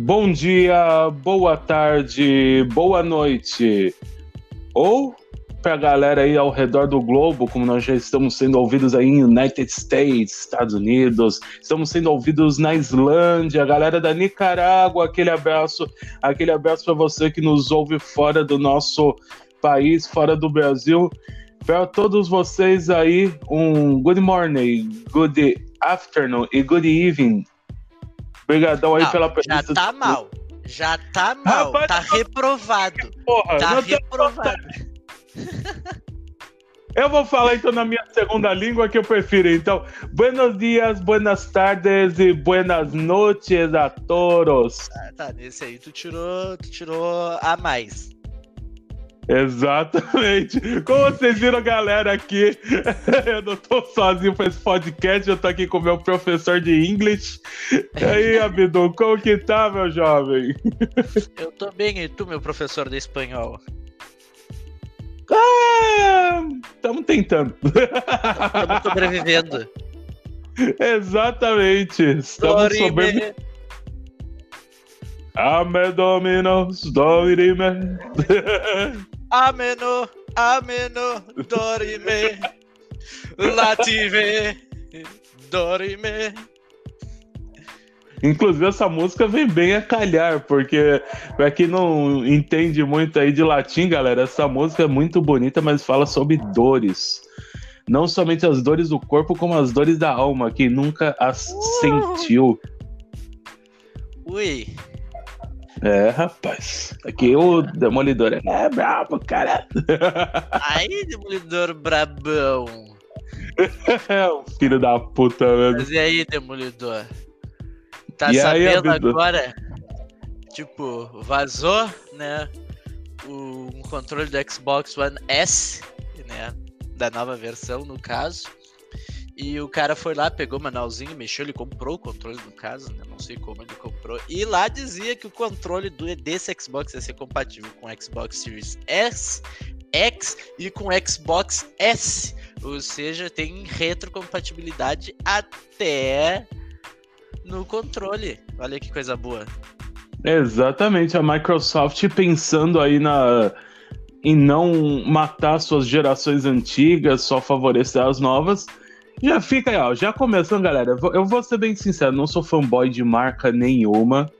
Bom dia, boa tarde, boa noite. Ou para a galera aí ao redor do globo, como nós já estamos sendo ouvidos aí em United States, Estados Unidos, estamos sendo ouvidos na Islândia, galera da Nicarágua, aquele abraço, aquele abraço para você que nos ouve fora do nosso país, fora do Brasil. Para todos vocês aí, um good morning, good afternoon e good evening. Obrigadão aí Não, pela Já presença. tá mal. Já tá mal. Rapaz, tá eu- reprovado. Porra, Tá reprovado. Eu vou falar então na minha segunda língua que eu prefiro. Então, buenos dias, buenas tardes e buenas noches a todos. Ah, tá, nesse aí tu tirou, tu tirou a mais. Exatamente. Como vocês viram, galera, aqui, eu não tô sozinho para esse podcast, eu tô aqui com o meu professor de inglês. E aí, Abdu, como que tá, meu jovem? Eu tô bem, e tu, meu professor de espanhol? Estamos tentando. Estamos sobrevivendo. Exatamente. Estamos sobrevivendo. Ame dominos, dorime. Ameno, ameno, dorime. Lative, dorime. Inclusive, essa música vem bem a calhar, porque pra quem não entende muito aí de latim, galera, essa música é muito bonita, mas fala sobre dores. Não somente as dores do corpo, como as dores da alma, que nunca as sentiu. Ui, É, rapaz. Aqui o Demolidor é brabo, cara. aí, demolidor brabão. É filho da puta mesmo. Mas e aí, Demolidor? Tá E aí, sabendo Abdu? agora? Tipo, vazou, né? O, um controle do Xbox One S, né? Da nova versão, no caso. E o cara foi lá, pegou o manualzinho, mexeu, ele comprou o controle, no caso, né? Não sei como ele comprou. E lá dizia que o controle do, desse Xbox ia ser compatível com o Xbox Series S, X e com o Xbox S. Ou seja, tem retrocompatibilidade até no controle. Olha que coisa boa. Exatamente, a Microsoft pensando aí na em não matar suas gerações antigas, só favorecer as novas. Já fica aí, ó, já começando, galera. Eu vou- ser bem sincero, não sou fanboy de marca nenhuma,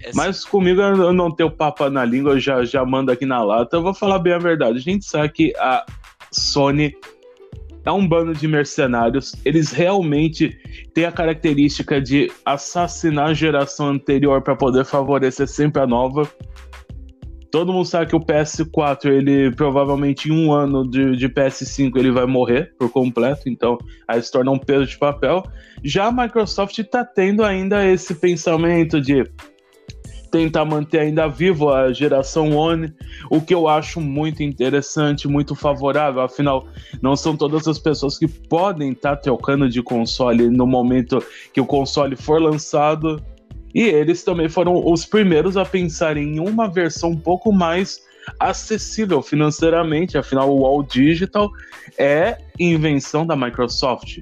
Esse- mas comigo eu não tenho papo na língua, eu já, já mando aqui na lata. Eu vou falar bem a verdade. A gente sabe que a Sony é um bando de mercenários. Eles realmente têm a característica de assassinar a geração anterior para poder favorecer sempre a nova. Todo mundo sabe que o PS4, ele provavelmente em um ano de, de PS5 ele vai morrer por completo, então aí se torna um peso de papel. Já a Microsoft está tendo ainda esse pensamento de tentar manter ainda vivo a geração One, o que eu acho muito interessante, muito favorável, afinal, não são todas as pessoas que podem estar trocando de console no momento que o console for lançado. E eles também foram os primeiros a pensar em uma versão um pouco mais acessível financeiramente, afinal o All Digital é invenção da Microsoft.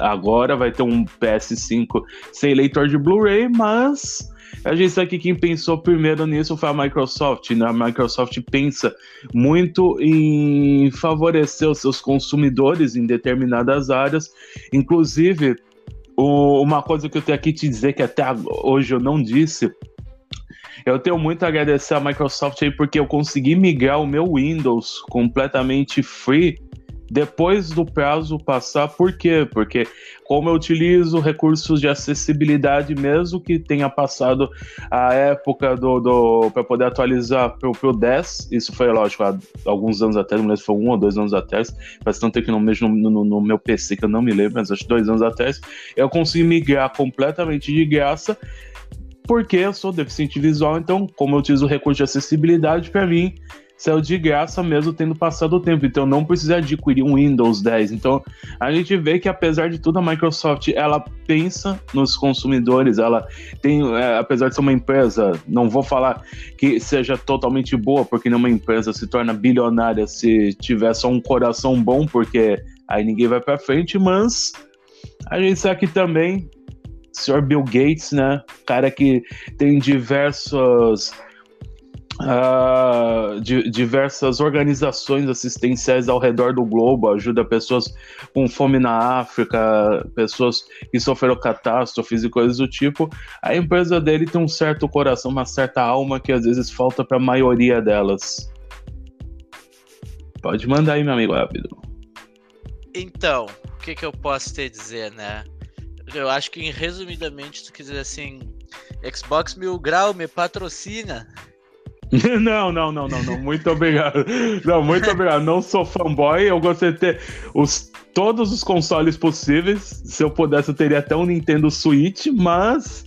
Agora vai ter um PS5 sem leitor de Blu-ray, mas a gente sabe que quem pensou primeiro nisso foi a Microsoft. Né? A Microsoft pensa muito em favorecer os seus consumidores em determinadas áreas. Inclusive, o- uma coisa que eu tenho aqui te dizer que até hoje eu não disse. Eu tenho muito a agradecer a Microsoft aí porque eu consegui migrar o meu Windows completamente free depois do prazo passar. Por quê? Porque como eu utilizo recursos de acessibilidade, mesmo que tenha passado a época do, do para poder atualizar pro, pro 10, isso foi lógico há alguns anos atrás, não lembro se foi um ou dois anos atrás, faz tanto tempo que não no, no, no meu PC que eu não me lembro, mas acho dois anos atrás, eu consegui migrar completamente de graça porque eu sou deficiente visual, então, como eu utilizo o recurso de acessibilidade, para mim saiu de graça mesmo tendo passado o tempo. Então, não precisei adquirir um Windows 10. Então, a gente vê que, apesar de tudo, a Microsoft ela pensa nos consumidores. Ela tem, é, apesar de ser uma empresa, não vou falar que seja totalmente boa, porque nenhuma empresa se torna bilionária se tiver só um coração bom, porque aí ninguém vai para frente, mas a gente sabe que também Sr. Bill Gates, né? Cara que tem diversos uh, de, diversas organizações assistenciais ao redor do globo, ajuda pessoas com fome na África, pessoas que sofreram catástrofes e coisas do tipo. A empresa dele tem um certo coração, uma certa alma que às vezes falta para a maioria delas. Pode mandar aí, meu amigo rápido. Então, o que, que eu posso te dizer, né? Eu acho que, resumidamente, tu quiser assim, Xbox Mil Grau me patrocina. Não, não, não, não, não. Muito obrigado. Não, muito obrigado. Não sou fanboy. Eu gostaria de ter os, todos os consoles possíveis. Se eu pudesse, eu teria até um Nintendo Switch, mas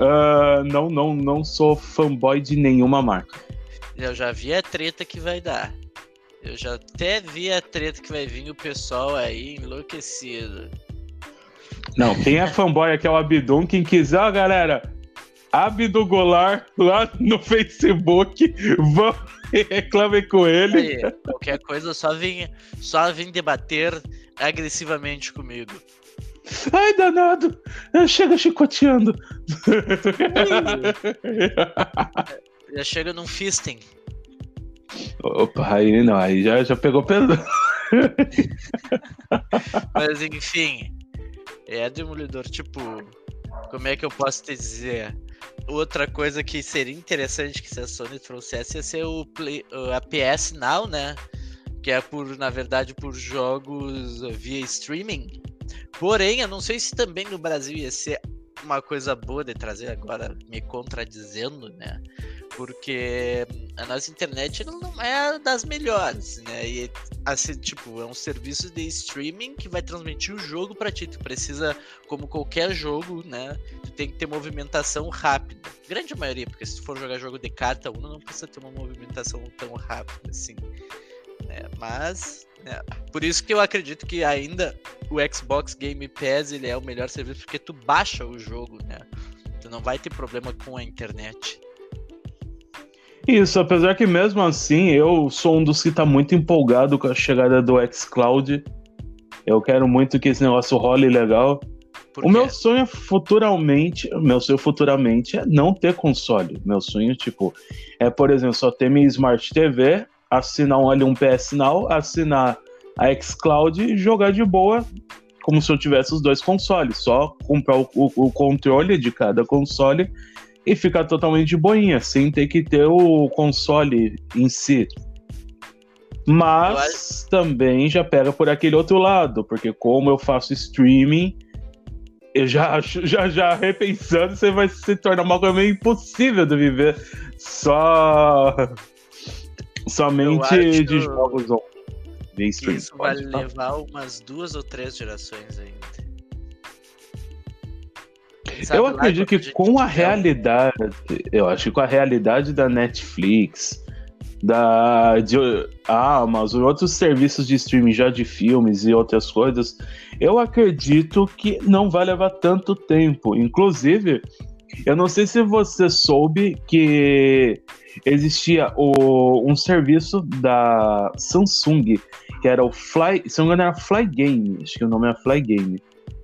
uh, não, não, não sou fanboy de nenhuma marca. Eu já vi a treta que vai dar. Eu já até vi a treta que vai vir o pessoal aí enlouquecido. Não, quem é fanboy aqui é o Abdum. Quem quiser, ó, galera, Abdo Golar lá no Facebook. Vão reclame com ele. Aí, qualquer coisa, só vem, só vem debater agressivamente comigo. Ai, danado! Chega chicoteando. Já chega num fisting. Opa, aí não, aí já, já pegou pesado. Mas enfim, é Demolidor, tipo, como é que eu posso te dizer? Outra coisa que seria interessante que se a Sony trouxesse ia ser o Play, a PS Now, né? Que é por, na verdade, por jogos via streaming. Porém, eu não sei se também no Brasil ia ser uma coisa boa de trazer agora, me contradizendo, né? Porque a nossa internet não é das melhores, né? E assim, tipo, é um serviço de streaming que vai transmitir o jogo para ti. Tu precisa, como qualquer jogo, né? Tu tem que ter movimentação rápida. Grande maioria, porque se tu for jogar jogo de carta 1, não precisa ter uma movimentação tão rápida assim. Né? Mas, né? por isso que eu acredito que ainda o Xbox Game Pass ele é o melhor serviço, porque tu baixa o jogo, né? Tu não vai ter problema com a internet. Isso, apesar que mesmo assim eu sou um dos que está muito empolgado com a chegada do xCloud. Eu quero muito que esse negócio role legal. O meu sonho futuramente, meu sonho futuramente é não ter console. Meu sonho, tipo, é, por exemplo, só ter minha Smart TV, assinar um, ali um PS Now, assinar a xCloud e jogar de boa, como se eu tivesse os dois consoles. Só comprar o, o, o controle de cada console e ficar totalmente boinha, sem ter que ter o console em si. Mas também já pega por aquele outro lado, porque como eu faço streaming, eu já acho, já, já repensando, você vai se tornar uma coisa meio impossível de viver só somente de jogos de streaming. Isso vai levar umas duas ou três gerações ainda. Sabe eu acredito que com a realidade, eu acho que com a realidade da Netflix, da de Amazon e outros serviços de streaming já de filmes e outras coisas, eu acredito que não vai levar tanto tempo. Inclusive, eu não sei se você soube que existia o, um serviço da Samsung, que era o Fly, se não me engano era Fly Game, acho que o nome é Fly Game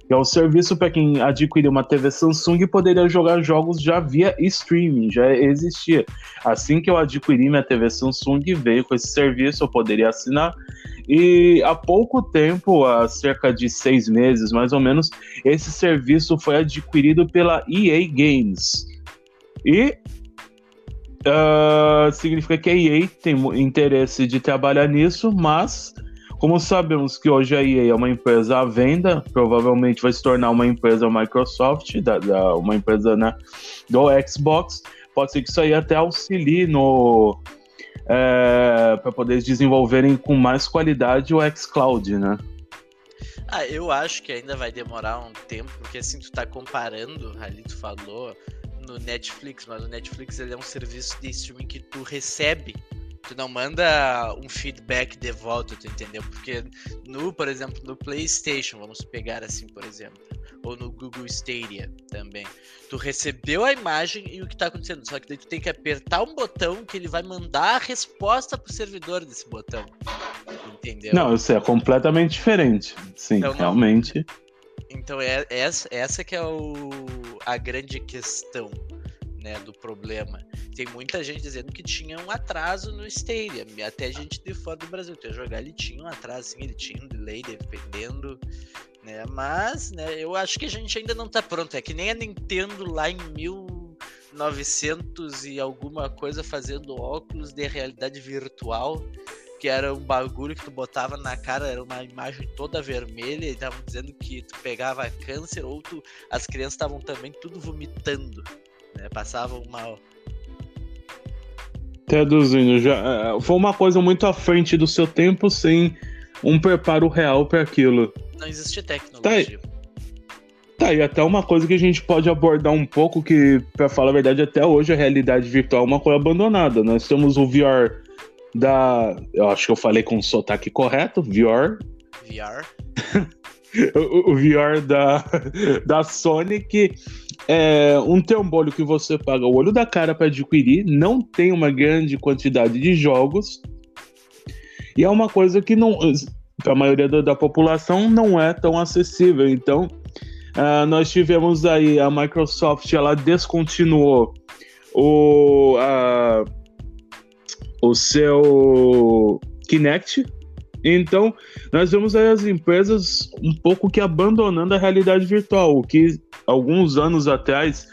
que é o serviço para quem adquirir uma TV Samsung poderia jogar jogos já via streaming, já existia. Assim que eu adquiri minha TV Samsung, veio com esse serviço, eu poderia assinar. E há pouco tempo, há cerca de seis meses mais ou menos, esse serviço foi adquirido pela EA Games. E uh, significa que a EA tem interesse de trabalhar nisso, mas como sabemos que hoje a EA é uma empresa à venda, provavelmente vai se tornar uma empresa Microsoft, da, da uma empresa né, do Xbox, pode ser que isso aí até auxilie no é, para poder desenvolverem com mais qualidade o xCloud, né? Ah, eu acho que ainda vai demorar um tempo, porque assim, tu tá comparando, ali tu falou, no Netflix, mas o Netflix ele é um serviço de streaming que tu recebe Tu não manda um feedback de volta, tu entendeu? Porque no, por exemplo, no PlayStation, vamos pegar assim, por exemplo, ou no Google Stadia também. Tu recebeu a imagem e o que tá acontecendo, só que daí tu tem que apertar um botão que ele vai mandar a resposta pro servidor desse botão. Entendeu? Não, isso é completamente diferente. Sim, então, realmente. Então é essa, essa que é o, a grande questão né, do problema. Tem muita gente dizendo que tinha um atraso no Stadia, até gente de fora do Brasil. Tu ia jogar, ele tinha um atraso, sim, ele tinha um delay dependendo, né? Mas, né, eu acho que a gente ainda não tá pronto. É que nem a Nintendo lá em 1900 e alguma coisa fazendo óculos de realidade virtual que era um bagulho que tu botava na cara, era uma imagem toda vermelha, e estavam dizendo que tu pegava câncer, ou tu, as crianças estavam também tudo vomitando, né? Passavam mal. Traduzindo, já, é, foi uma coisa muito à frente do seu tempo, sem um preparo real para aquilo. Não existe tecnologia. Tá Tá, e até uma coisa que a gente pode abordar um pouco, que, para falar a verdade, até hoje a realidade virtual é uma coisa abandonada. Nós temos o VR da. Eu acho que eu falei com o sotaque correto, VR. VR. o, o, VR da, da Sony, que é um trambolho que você paga o olho da cara para adquirir, não tem uma grande quantidade de jogos, e é uma coisa que não. Para a maioria da, da, população não é tão acessível. Então, uh, nós tivemos aí a Microsoft, ela descontinuou o, uh, o seu Kinect. Então, nós vemos as empresas um pouco que abandonando a realidade virtual, o que alguns anos atrás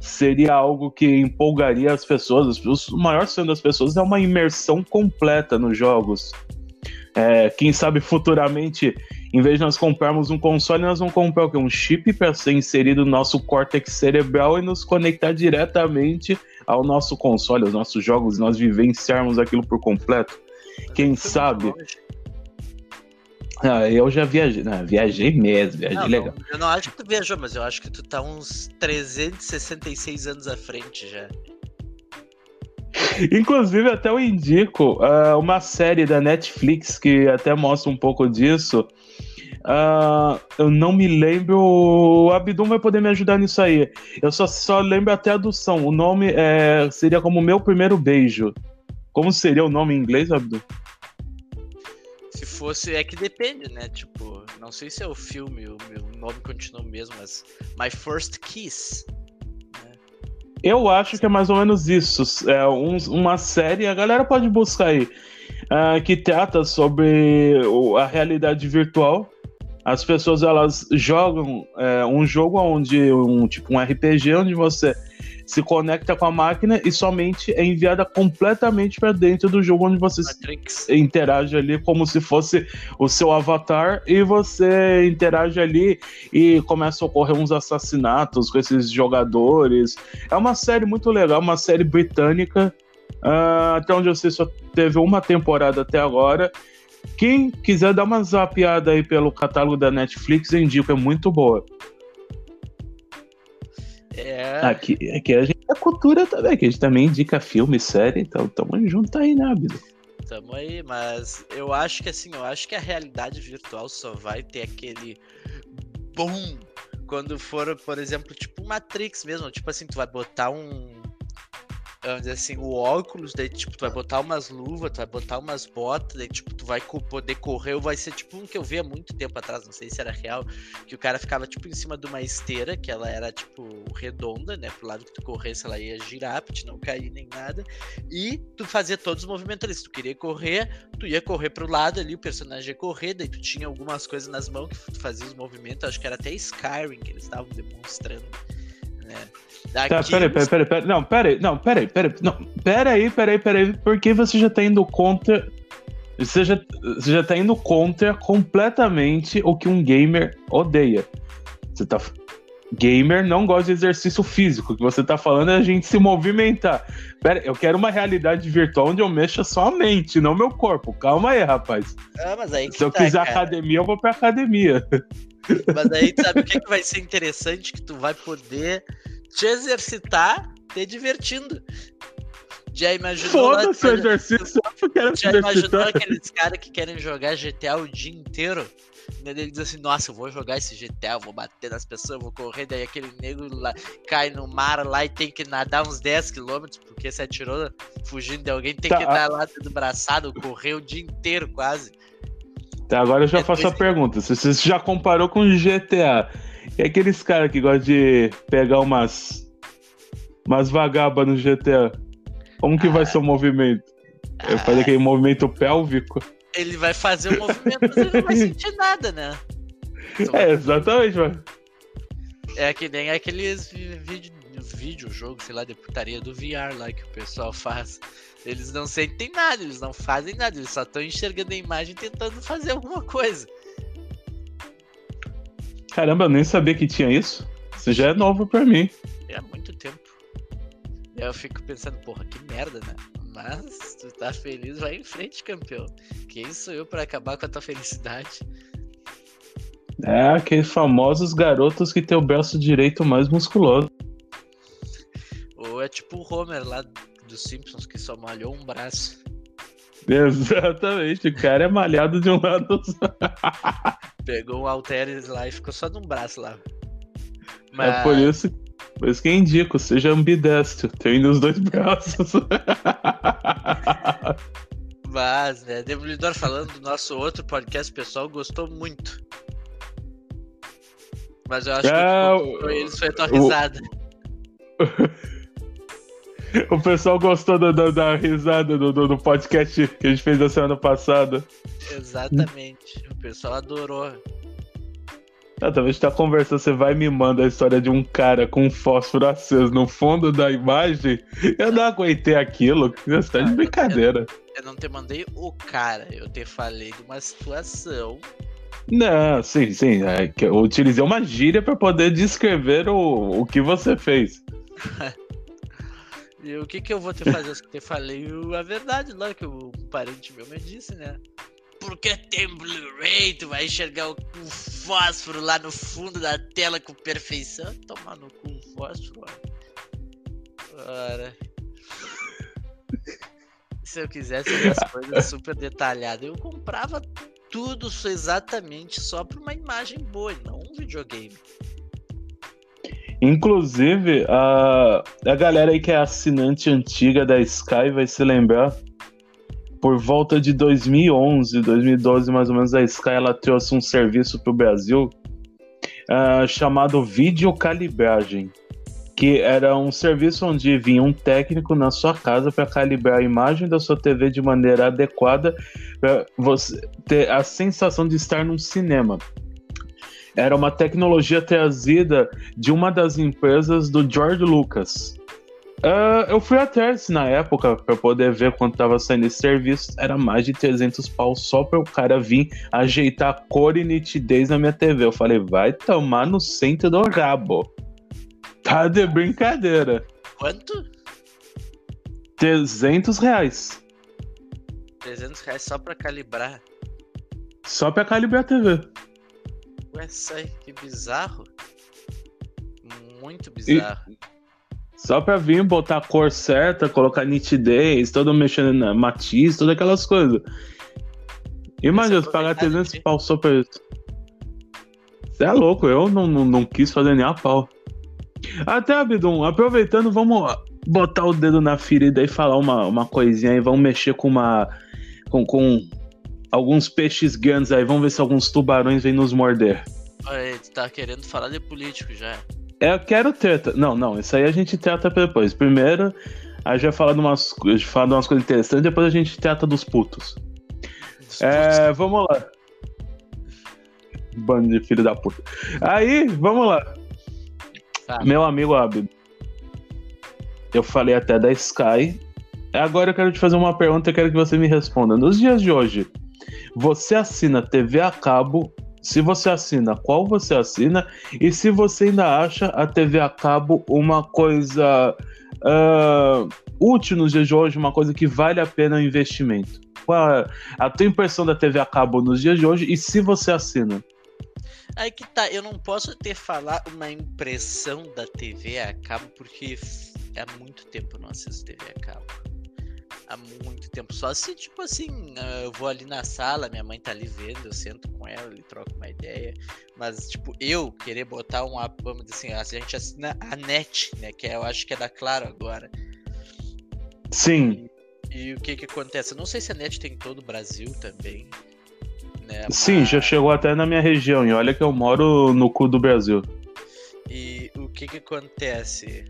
seria algo que empolgaria as pessoas. O maior sonho das pessoas é uma imersão completa nos jogos. É, quem sabe futuramente, em vez de nós comprarmos um console, nós vamos comprar o quê? um chip para ser inserido no nosso córtex cerebral e nos conectar diretamente ao nosso console, aos nossos jogos, nós vivenciarmos aquilo por completo. Quem sabe? Ah, eu já viajei, não, viajei mesmo, viajei não, legal. Não, eu não acho que tu viajou, mas eu acho que tu tá uns 366 anos à frente já. Inclusive, até eu indico uh, uma série da Netflix que até mostra um pouco disso, Uh, eu não me lembro. O Abdum vai poder me ajudar nisso aí. Eu só, só lembro até a adução. O nome é, seria como Meu Primeiro Beijo. Como seria o nome em inglês, Abdum? Se fosse, é que depende, né? Tipo, não sei se é o filme, o meu nome continua o mesmo, mas My First Kiss. Né? Eu acho que é mais ou menos isso. É um, uma série, a galera pode buscar aí, uh, que trata sobre a realidade virtual as pessoas elas jogam é, um jogo onde um tipo um RPG onde você se conecta com a máquina e somente é enviada completamente para dentro do jogo onde você interage ali como se fosse o seu avatar e você interage ali e começa a ocorrer uns assassinatos com esses jogadores. É uma série muito legal, uma série britânica. Uh, até onde eu sei só teve uma temporada até agora quem quiser dar uma zapiada aí pelo catálogo da Netflix, indico, é muito boa. É. Aqui, aqui a gente é cultura também, que a gente também indica filme, série, então tamo junto aí, né, Abdo? Tamo aí, mas eu acho que assim, eu acho que a realidade virtual só vai ter aquele boom quando for, por exemplo, tipo Matrix mesmo, tipo assim, tu vai botar um vamos dizer assim, o óculos, daí, tipo, tu vai botar umas luvas, tu vai botar umas botas, daí, tipo, tu vai poder correr, ou vai ser, tipo, um que eu vi há muito tempo atrás, não sei se era real, que o cara ficava, tipo, em cima de uma esteira, que ela era, tipo, redonda, né, pro lado que tu corresse, ela ia girar, pra te não cair nem nada, e tu fazia todos os movimentos ali, se tu queria correr, tu ia correr pro lado ali, o personagem ia correr, daí tu tinha algumas coisas nas mãos que tu fazia os movimentos, acho que era até Skyrim que eles estavam demonstrando, né, Daqui tá, peraí, peraí, peraí, peraí, não, peraí, não, peraí, peraí, não, peraí, peraí, peraí, porque você já tá indo contra, você já, você já tá indo contra completamente o que um gamer odeia. Você tá, gamer não gosta de exercício físico, o que você tá falando é a gente se movimentar. Pera, eu quero uma realidade virtual onde eu mexa só a mente, não meu corpo. Calma aí, rapaz. Ah, mas aí se eu tá, quiser cara. academia, eu vou pra academia. Mas aí, sabe o que, que vai ser interessante? Que tu vai poder te exercitar te divertindo. Já imaginou. Foda-se o exercício, eu quero Já imaginou aqueles caras que querem jogar GTA o dia inteiro? Ele diz assim, nossa, eu vou jogar esse GTA, eu vou bater nas pessoas, eu vou correr, daí aquele nego lá, cai no mar lá e tem que nadar uns 10km, porque se atirou fugindo de alguém, tem tá. que dar lá do braçado, correr o dia inteiro quase. Tá, agora eu já é faço a pergunta. Se você já comparou com GTA, e aqueles caras que gostam de pegar umas, umas vagabas no GTA, como que ah, vai ser o movimento? Ah, fazer aquele movimento pélvico? Ele vai fazer o movimento, mas ele não vai sentir nada, né? É, exatamente, mano. É que nem aqueles vídeo, vídeo, jogo, sei lá, de putaria do VR lá que o pessoal faz. Eles não sentem nada, eles não fazem nada, eles só estão enxergando a imagem tentando fazer alguma coisa. Caramba, eu nem sabia que tinha isso. Isso já é novo pra mim. É há muito tempo. Eu fico pensando, porra, que merda, né? Mas tu tá feliz, vai em frente, campeão. Quem sou eu para acabar com a tua felicidade? É, aqueles famosos garotos que tem o braço direito mais musculoso. Ou é tipo o Homer lá dos Simpsons que só malhou um braço. Exatamente, o cara é malhado de um lado só. Pegou um Alteres lá e ficou só num braço lá. Mas... É por isso, por isso que indico, seja ambidestro, tem os dois braços. Mas, né, Demolidor falando do nosso outro podcast, pessoal gostou muito. Mas eu acho é, que foi eles foi a tua risada. O pessoal gostou da, da, da risada do, do, do, podcast que a gente fez na semana passada. Exatamente. O pessoal adorou. Ah, talvez tá conversando, você vai me manda a história de um cara com um fósforo aceso no fundo da imagem. Eu não aguentei aquilo. Você tá de brincadeira. Eu, eu não te mandei o cara, eu te falei de uma situação não, sim, sim. É eu utilizei uma gíria para poder descrever o, o que você fez. e o que, que eu vou te fazer? Eu te falei a verdade lá que o parente meu me disse, né? Porque tem Blu-ray, tu vai enxergar o, o, fósforo lá no fundo da tela com perfeição. Tomar no cu o fósforo. Se eu quisesse ver as coisas super detalhadas, eu comprava tudo exatamente só para uma imagem boa, não um videogame. Inclusive, a, a galera aí que é assinante antiga da Sky vai se lembrar, por volta de 2011, 2012 mais ou menos, a Sky ela trouxe um serviço para o Brasil uh, chamado Videocalibragem que era um serviço onde vinha um técnico na sua casa para calibrar a imagem da sua TV de maneira adequada para você ter a sensação de estar num cinema. Era uma tecnologia trazida de uma das empresas do George Lucas. Uh, eu fui atrás na época para poder ver quanto estava saindo esse serviço. Era mais de 300 pau só para o cara vir ajeitar a cor e nitidez na minha TV. Eu falei, vai tomar no centro do rabo. Tá de brincadeira. Quanto? 300 reais. 300 reais só pra calibrar? Só pra calibrar a TV. Ué, sai, que bizarro. Muito bizarro. E só pra vir botar a cor certa, colocar nitidez, todo mexendo na matiz, todas aquelas coisas. Imagina, pagar 300 pau só pra isso. Você é louco, eu não, não, não quis fazer nem a pau. Até, Abdum, aproveitando, vamos botar o dedo na ferida e falar uma, uma coisinha aí. Vamos mexer com uma. Com, com alguns peixes grandes aí. Vamos ver se alguns tubarões vêm nos morder. Olha, tu tá querendo falar de político já. Eu quero treta. Não, não, isso aí a gente trata depois. Primeiro, a gente vai falar de umas, falar de umas coisas interessantes, depois a gente trata dos putos. É, putos. vamos lá. Bando de filho da puta. Aí, vamos lá. Tá. Meu amigo Abdo, eu falei até da Sky. Agora eu quero te fazer uma pergunta e quero que você me responda. Nos dias de hoje, você assina TV a cabo? Se você assina, qual você assina? E se você ainda acha a TV a cabo uma coisa uh, útil nos dias de hoje, uma coisa que vale a pena o investimento? Qual é a tua impressão da TV a cabo nos dias de hoje e se você assina? Aí que tá, eu não posso ter falar uma impressão da TV a cabo, porque há muito tempo eu não assisto TV a cabo. Há muito tempo. Só se, tipo assim, ah, eu vou ali na sala, minha mãe tá ali vendo, eu sento com ela, ele troca uma ideia. Mas, tipo, eu querer botar um vamos dizer assim, a gente assina a NET, né? Que é, eu acho que é da Claro agora. Sim. E, e o que que acontece? Eu não sei se a NET tem em todo o Brasil também Né? Sim, Mas- já chegou até na minha região. E olha que eu moro no cu do Brasil. E o que que acontece?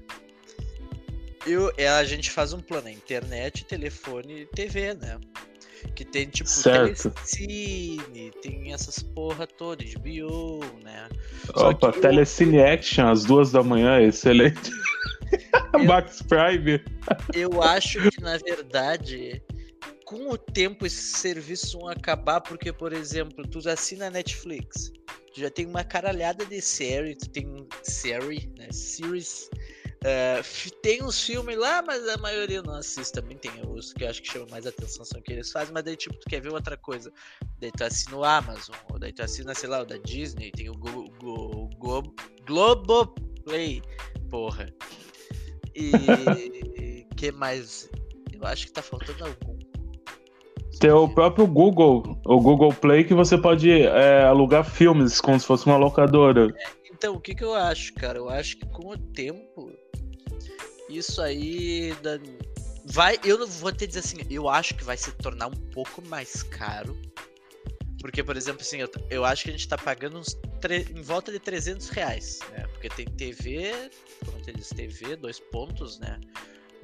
Eu, é, a gente faz um plano, é internet, telefone e TV, né? Que tem tipo Certo. telecine, tem essas porra toda, HBO, né? Só Opa, que Telecine Action às duas da manhã, excelente. Eu- Max Prime. Eu acho que, na verdade, com o tempo esses serviços vão acabar, porque, por exemplo, tu assina a Netflix, tu já tem uma caralhada de série, tu tem série, né? Series. Fi- tem uns filmes lá, mas a maioria não assiste. Também tem os que eu acho que chamam mais atenção, são que eles fazem, mas daí, tipo, tu quer ver outra coisa. Daí tu assina o Amazon, ou daí tu assina, sei lá, o da Disney, tem o Go, Go, Go, Globoplay, porra. E que mais? Eu acho que tá faltando algum. Tem o próprio Google, o Google Play, que você pode é, alugar filmes como se fosse uma locadora. Então, o que que eu acho, cara? Eu acho que com o tempo, isso aí vai. Eu não vou te dizer assim, eu acho que vai se tornar um pouco mais caro. Porque, por exemplo, assim, eu, eu acho que a gente tá pagando uns em volta de 300 reais, né? Porque tem TV, como eu te disse, TV, dois pontos, né?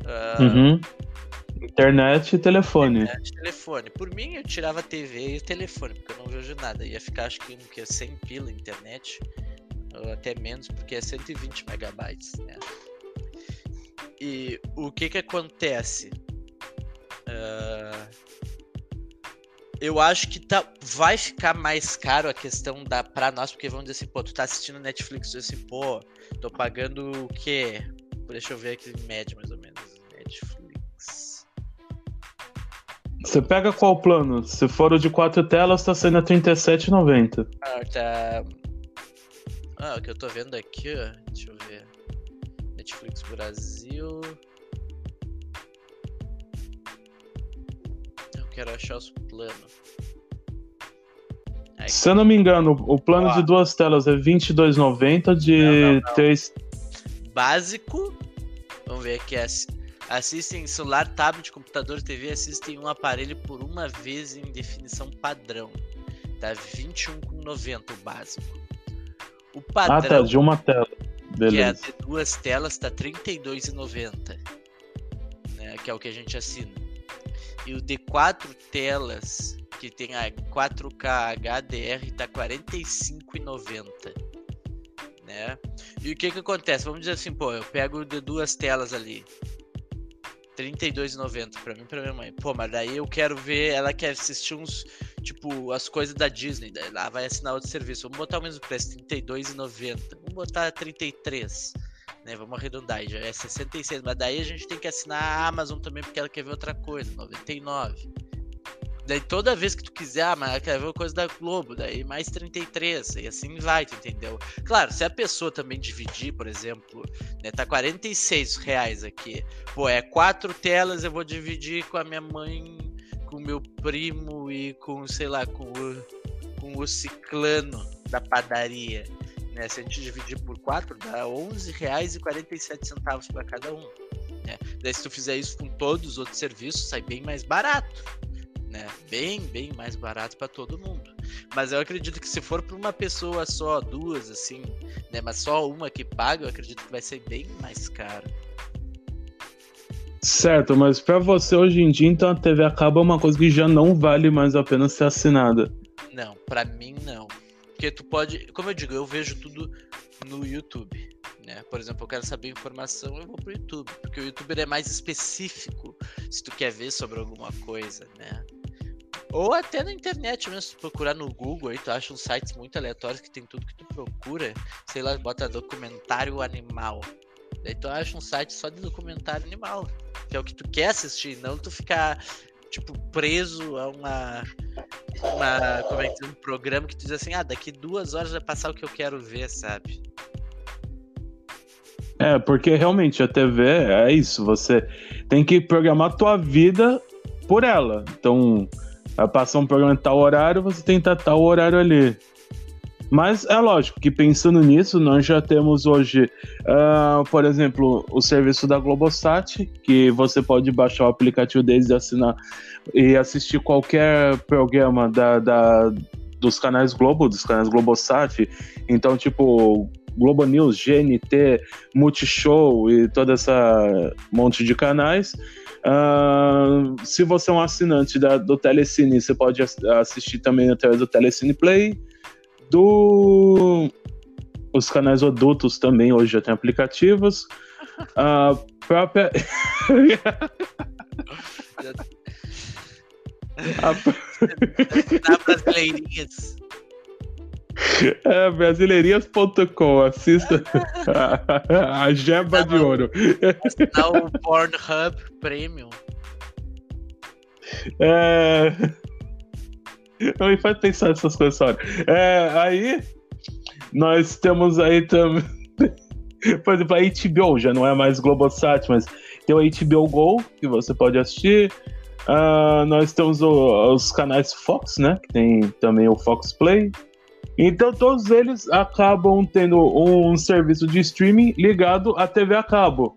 Ah, Uhum. Internet e telefone. internet, telefone. Por mim, eu tirava a TV e o telefone, porque eu não vejo nada. Ia ficar, acho que, um, que 100 pila internet, ou até menos, porque é 120 megabytes, né? E o que que acontece? Ah, eu acho que tá, vai ficar mais caro a questão da pra nós, porque vamos dizer assim, pô, tu tá assistindo Netflix, tu assim, pô, tô pagando o quê? Deixa eu ver aqui em média, mais ou menos. Netflix. Você pega qual plano? Se for o de quatro telas, tá saindo a R$ 37,90. Ah, tá. Ah, o que eu tô vendo aqui, ó. Deixa eu ver. Netflix Brasil. Eu quero achar os planos. Aí, Se eu não me engano, o plano Ó. de duas telas é R$ 22,90, de Não, não, não. três. básico. Vamos ver aqui. assi- Assistem celular, tablet, computador, TV, assistem um aparelho por uma vez em definição padrão. Tá 21,90 o básico. O Ah, padrão. tá, de uma tela. Que é Beleza. de duas telas, tá R$ 32,90. Né, que é o que a gente assina. E o de quatro telas, que tem a 4K HDR, tá R$ 45,90. Né? E o que que acontece? Vamos dizer assim, pô, eu pego de duas telas ali. R$ 32,90 pra mim e pra minha mãe. Pô, mas daí eu quero ver, ela quer assistir uns, tipo, as coisas da Disney. Daí lá vai assinar outro serviço. Vamos botar o mesmo preço, R$ 32,90. Vamos botar 33, né? Vamos arredondar, aí já é 66. Mas daí a gente tem que assinar a Amazon também, porque ela quer ver outra coisa, 99. Daí toda vez que tu quiser, ah, mas quer ver coisa da Globo, daí mais 33, e assim vai, tu entendeu? Claro, se a pessoa também dividir, por exemplo, né, tá 46 reais aqui, pô, é quatro telas, eu vou dividir com a minha mãe, com o meu primo e com, sei lá, com o, com o ciclano da padaria, né? Se a gente dividir por quatro, dá R$ 11,47 para cada um. Né? Daí se tu fizer isso com todos os outros serviços, sai bem mais barato. Né? Bem, bem mais barato para todo mundo. Mas eu acredito que se for para uma pessoa só, duas, assim, né? Mas só uma que paga, eu acredito que vai ser bem mais caro. Certo, mas pra você hoje em dia, então a TV acaba é uma coisa que já não vale mais a pena ser assinada. Não, pra mim não. Porque tu pode, como eu digo, eu vejo tudo no YouTube, né? Por exemplo, eu quero saber informação, eu vou pro YouTube, porque o YouTube é mais específico se tu quer ver sobre alguma coisa, né? Ou até na internet mesmo, se tu procurar no Google aí, tu acha uns sites muito aleatórios que tem tudo que tu procura, sei lá, bota documentário animal. Daí tu acha um site só de documentário animal, que é o que tu quer assistir, não tu ficar tipo preso a uma uma, como é que diz, um programa que tu diz assim, ah, daqui duas horas vai passar o que eu quero ver, sabe? É, porque realmente a TV é isso, você tem que programar tua vida por ela. Então, vai passar um programa em tal horário, você tem que estar tal horário ali. Mas é lógico que pensando nisso, nós já temos hoje, ah, por exemplo, o serviço da Globosat, que você pode baixar o aplicativo deles e assinar e assistir qualquer programa da, da, dos canais Globo, dos canais Globosat. Então, tipo, Globo News, GNT, Multishow e toda essa monte de canais. Uh, se você é um assinante da, do Telecine, você pode assistir também através do Telecine Play. Do os canais adultos também hoje já tem aplicativos. A própria. a... Brasileirinhas. É, brasileirinhas.com, assista a, Jeba de Ouro. Dá o Pornhub Premium. É. Não me faz pensar nessas coisas, só. É, aí nós temos aí também. Por exemplo, a HBO já não é mais Globosat, mas tem o HBO Go, que você pode assistir. Uh, nós temos o, os canais Fox, né? Que tem também o Fox Play. Então todos eles acabam tendo um serviço de streaming ligado à TV a cabo.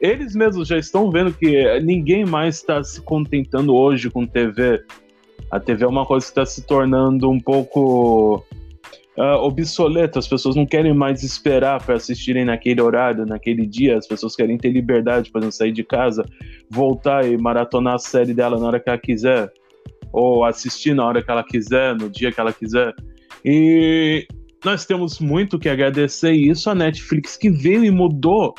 Eles mesmos já estão vendo que ninguém mais está se contentando hoje com TV. A TV é uma coisa que está se tornando um pouco uh, obsoleto, as pessoas não querem mais esperar para assistirem naquele horário, naquele dia, as pessoas querem ter liberdade para sair de casa, voltar e maratonar a série dela na hora que ela quiser, ou assistir na hora que ela quiser, no dia que ela quiser. E nós temos muito que agradecer isso a Netflix que veio e mudou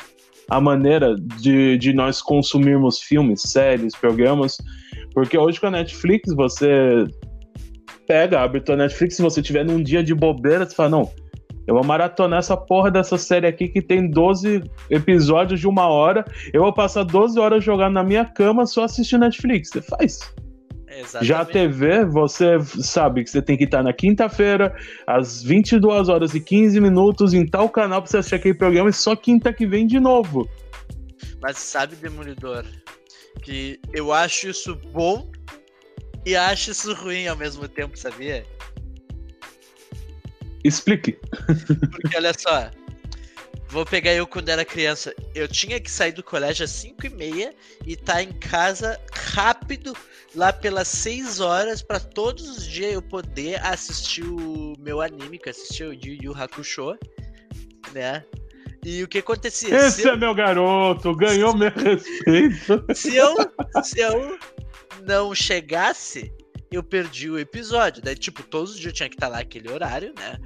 a maneira de, de nós consumirmos filmes, séries, programas, porque hoje com a Netflix você pega, abre tua Netflix, se você tiver num dia de bobeira, você fala, não, eu vou maratonar essa porra dessa série aqui que tem 12 episódios de uma hora, eu vou passar 12 horas jogando na minha cama só assistindo Netflix. Você faz. Exatamente. Já a TV, você sabe que você tem que estar na quinta-feira, às 22 horas e 15 minutos, em tal canal pra você assistir aquele programa e só quinta que vem de novo. Mas sabe, Demolidor, que eu acho isso bom e acho isso ruim ao mesmo tempo, sabia? Explique. Porque olha só, vou pegar eu quando era criança. Eu tinha que sair do colégio às 5 e meia e estar tá em casa rápido, lá pelas 6 horas, para todos os dias eu poder assistir o meu anime, que eu assisti o Yu Yu Hakusho, né? E o que acontecia? Esse é eu... meu garoto, ganhou meu respeito. Se eu, se eu não chegasse, eu perdi o episódio. Daí, tipo, todos os dias eu tinha que estar lá aquele horário, né?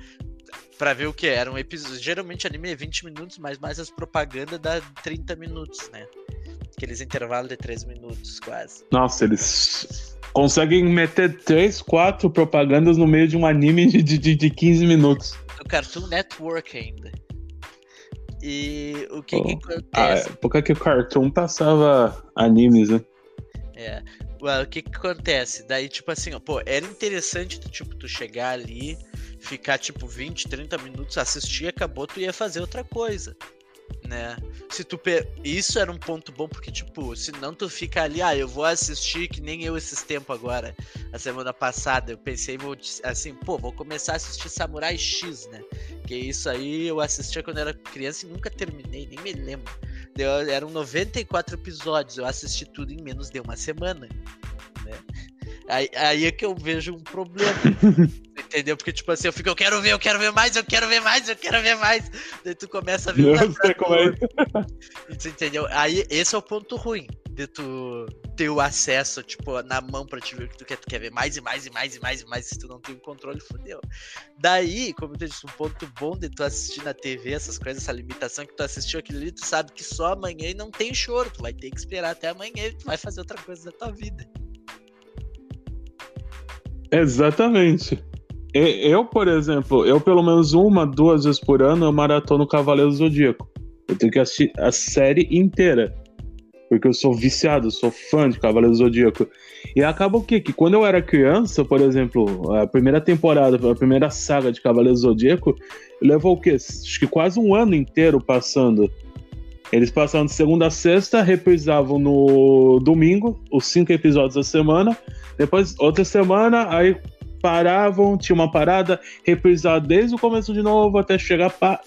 Pra ver o que? Era um episódio. Geralmente anime é 20 minutos, mas mais as propagandas dá 30 minutos, né? Aqueles intervalos de 3 minutos, quase. Nossa, eles conseguem meter 3, 4 propagandas no meio de um anime de, de, de 15 minutos. No Cartoon Network ainda. E o que, oh. que acontece? A época que o Cartoon passava animes, né? É o que que acontece? Daí, tipo assim, ó, pô, era interessante tipo, tu chegar ali, ficar, tipo, 20, 30 minutos, assistir, acabou, tu ia fazer outra coisa, né? Se tu per... Isso era um ponto bom, porque, tipo, se não tu fica ali, ah, eu vou assistir, que nem eu esses tempos agora, a semana passada, eu pensei, vou, assim, pô, vou começar a assistir Samurai X, né? Que isso aí eu assistia quando era criança e nunca terminei, nem me lembro. Deu, eram 94 episódios, eu assisti tudo em menos de uma semana. Né? Aí, aí é que eu vejo um problema. entendeu? Porque, tipo assim, eu fico, eu quero ver, eu quero ver mais, eu quero ver mais, eu quero ver mais. Daí tu começa a ver. Eu sei como é. entendeu? Aí esse é o ponto ruim de tu ter o acesso, tipo, na mão pra te ver o que tu quer. Tu quer ver mais e mais e mais e mais e mais. Se tu não tem o controle, fodeu. Daí, como eu disse, um ponto bom de tu assistir na TV essas coisas, essa limitação que tu assistiu aquilo ali, tu sabe que só amanhã e não tem choro. Tu vai ter que esperar até amanhã e tu vai fazer outra coisa da tua vida. Exatamente. Eu, por exemplo, eu pelo menos uma, duas vezes por ano eu maratono Cavaleiro Zodíaco. Eu tenho que assistir a série inteira. Porque eu sou viciado, sou fã de Cavaleiro Zodíaco. E acaba o quê? Que quando eu era criança, por exemplo, a primeira temporada, a primeira saga de Cavaleiro Zodíaco, levou o quê? Acho que quase um ano inteiro passando. Eles passavam de segunda a sexta, reprisavam no domingo, os cinco episódios da semana. Depois, outra semana, aí paravam, tinha uma parada, reprisar desde o começo de novo até chegar pa...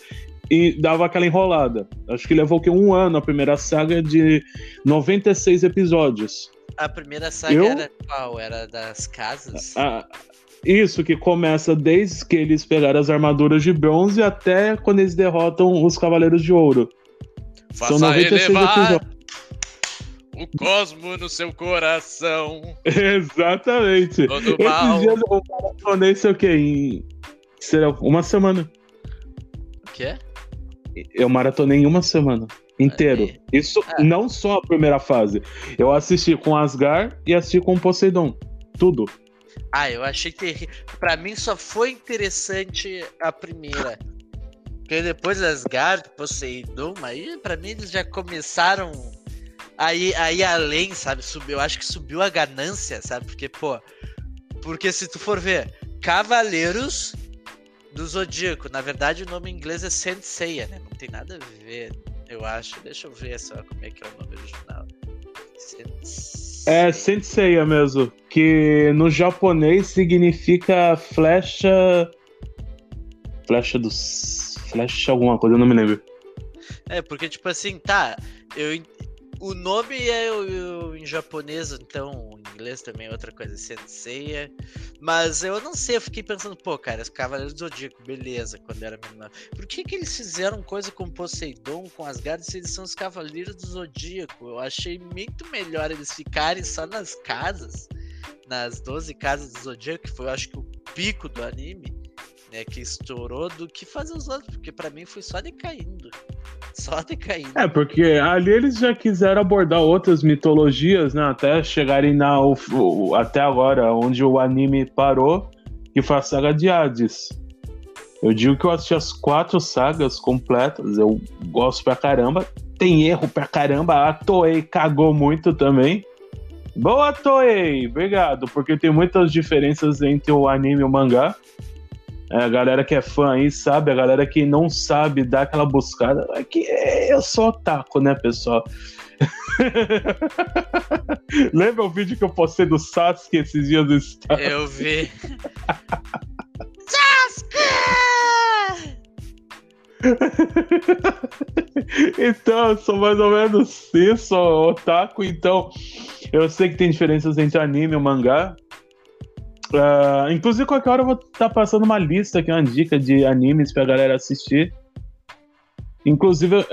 e dava aquela enrolada. Acho que levou que um ano a primeira saga de 96 episódios. A primeira saga Eu... era qual? Era das casas? Ah, Isso, que começa desde que eles pegaram as armaduras de bronze até quando eles derrotam os Cavaleiros de Ouro. Faça São 96 elevar o cosmo no seu coração. Exatamente. Todo mal. Dias eu maratonei sei o que em será uma semana. O quê? Eu maratonei em uma semana inteiro. Aí. Isso ah. não só a primeira fase. Eu assisti com Asgar e assisti com Poseidon. Tudo. Ah, eu achei que para mim só foi interessante a primeira. Porque depois Asgard, Poseidon, aí para mim eles já começaram aí aí além, sabe? Subiu, acho que subiu a ganância, sabe? Porque pô, porque se tu for ver, Cavaleiros do Zodíaco, na verdade o nome em inglês é Senseiya, né? Não tem nada a ver, eu acho. Deixa eu ver só como é que é o nome original. É Senseiya mesmo, que no japonês significa flecha. Flecha dos. Flecha alguma coisa, eu não me lembro. É, porque tipo assim, tá, eu o nome é o, o, em japonês, então em inglês também é outra coisa, Senseiya. Mas eu não sei, eu fiquei pensando, pô, cara, os Cavaleiros do Zodíaco, beleza, quando era menor. Por que, que eles fizeram coisa com Poseidon, com as gardas, se eles são os Cavaleiros do Zodíaco? Eu achei muito melhor eles ficarem só nas casas, nas 12 casas do Zodíaco, que foi, eu acho que, o pico do anime né, que estourou do que fazer os outros, porque para mim foi só decaindo. Só decaindo. É, porque ali eles já quiseram abordar outras mitologias, né, até chegarem na até agora onde o anime parou, que foi a saga de Hades. Eu digo que eu assisti as quatro sagas completas, eu gosto pra caramba. Tem erro pra caramba, a Toei cagou muito também. Boa, Toei! Obrigado, porque tem muitas diferenças entre o anime e o mangá. É, a galera que é fã aí sabe, a galera que não sabe dar aquela buscada. É que eu sou otaku, né, pessoal? Lembra o vídeo que eu postei do Sasuke esses dias do estado? Eu vi. Sasuke! então, eu sou mais ou menos isso, otaku. Então, eu sei que tem diferenças entre anime e mangá. Uh, inclusive, qualquer hora eu vou estar tá passando uma lista aqui, uma dica de animes pra galera assistir. Inclusive, uh,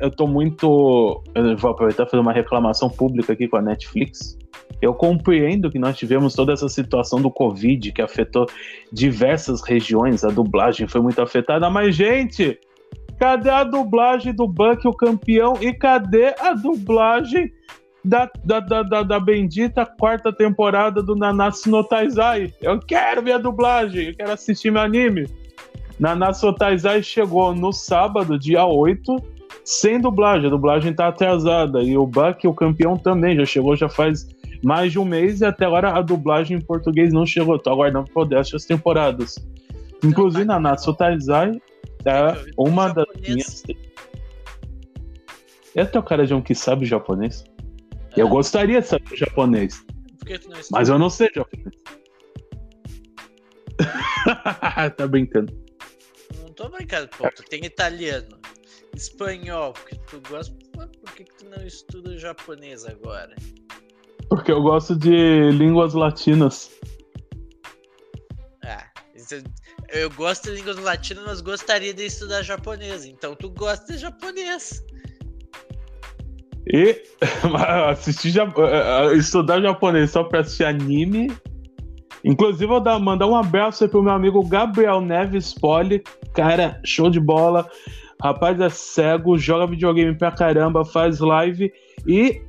eu tô muito. Eu vou aproveitar e fazer uma reclamação pública aqui com a Netflix. Eu compreendo que nós tivemos toda essa situação do Covid que afetou diversas regiões, a dublagem foi muito afetada, mas, gente, cadê a dublagem do Buck, o campeão? E cadê a dublagem da, da, da, da, da bendita quarta temporada do Nanatsu no Taizai. Eu quero ver a dublagem, eu quero assistir meu anime. Nanatsu no Taizai chegou no sábado, dia 8, sem dublagem. A dublagem tá atrasada. E o Buck, o campeão, também já chegou, já faz mais de um mês e até agora a dublagem em português não chegou. Tô aguardando poder assistir as temporadas. Inclusive, Nanatsu Taizai é uma das minhas. É teu cara de um que sabe japonês? Eu gostaria de saber japonês. mas eu não sei japonês. tá brincando. Não tô brincando, pô. Tu tem italiano, espanhol, porque tu gosta. Por que, que tu não estuda japonês agora? Porque eu gosto de línguas latinas. Ah, eu gosto de línguas latinas, mas gostaria de estudar japonês. Então tu gosta de japonês. E assistir eh, eh, estudar japonês só pra assistir anime. Inclusive, vou dar, mandar um abraço aí pro meu amigo Gabriel Neves Poli. Cara, show de bola. Rapaz é cego, joga videogame pra caramba, faz live e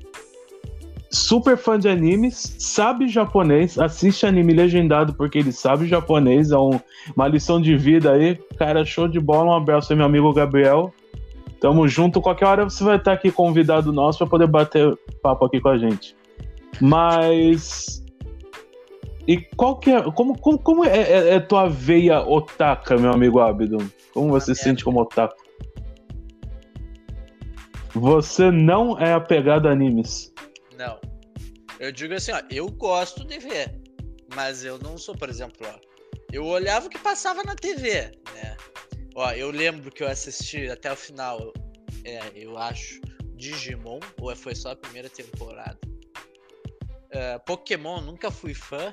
super fã de animes, sabe japonês, assiste anime legendado porque ele sabe japonês, é um, uma lição de vida aí. Cara, show de bola. Um abraço aí, meu amigo Gabriel. Tamo junto. Qualquer hora você vai estar aqui convidado nosso para poder bater papo aqui com a gente. Mas. E qual que é. Como, como, como é, é, é tua veia otaka, meu amigo Abdon? Como você se sente como otaku? Você não é apegado a animes. Não. Eu digo assim, ó, eu gosto de ver. Mas eu não sou, por exemplo, ó. Eu olhava o que passava na TV, né? Ó, eu lembro que eu assisti até o final, é, eu acho, Digimon, ou foi só a primeira temporada. Uh, Pokémon, nunca fui fã.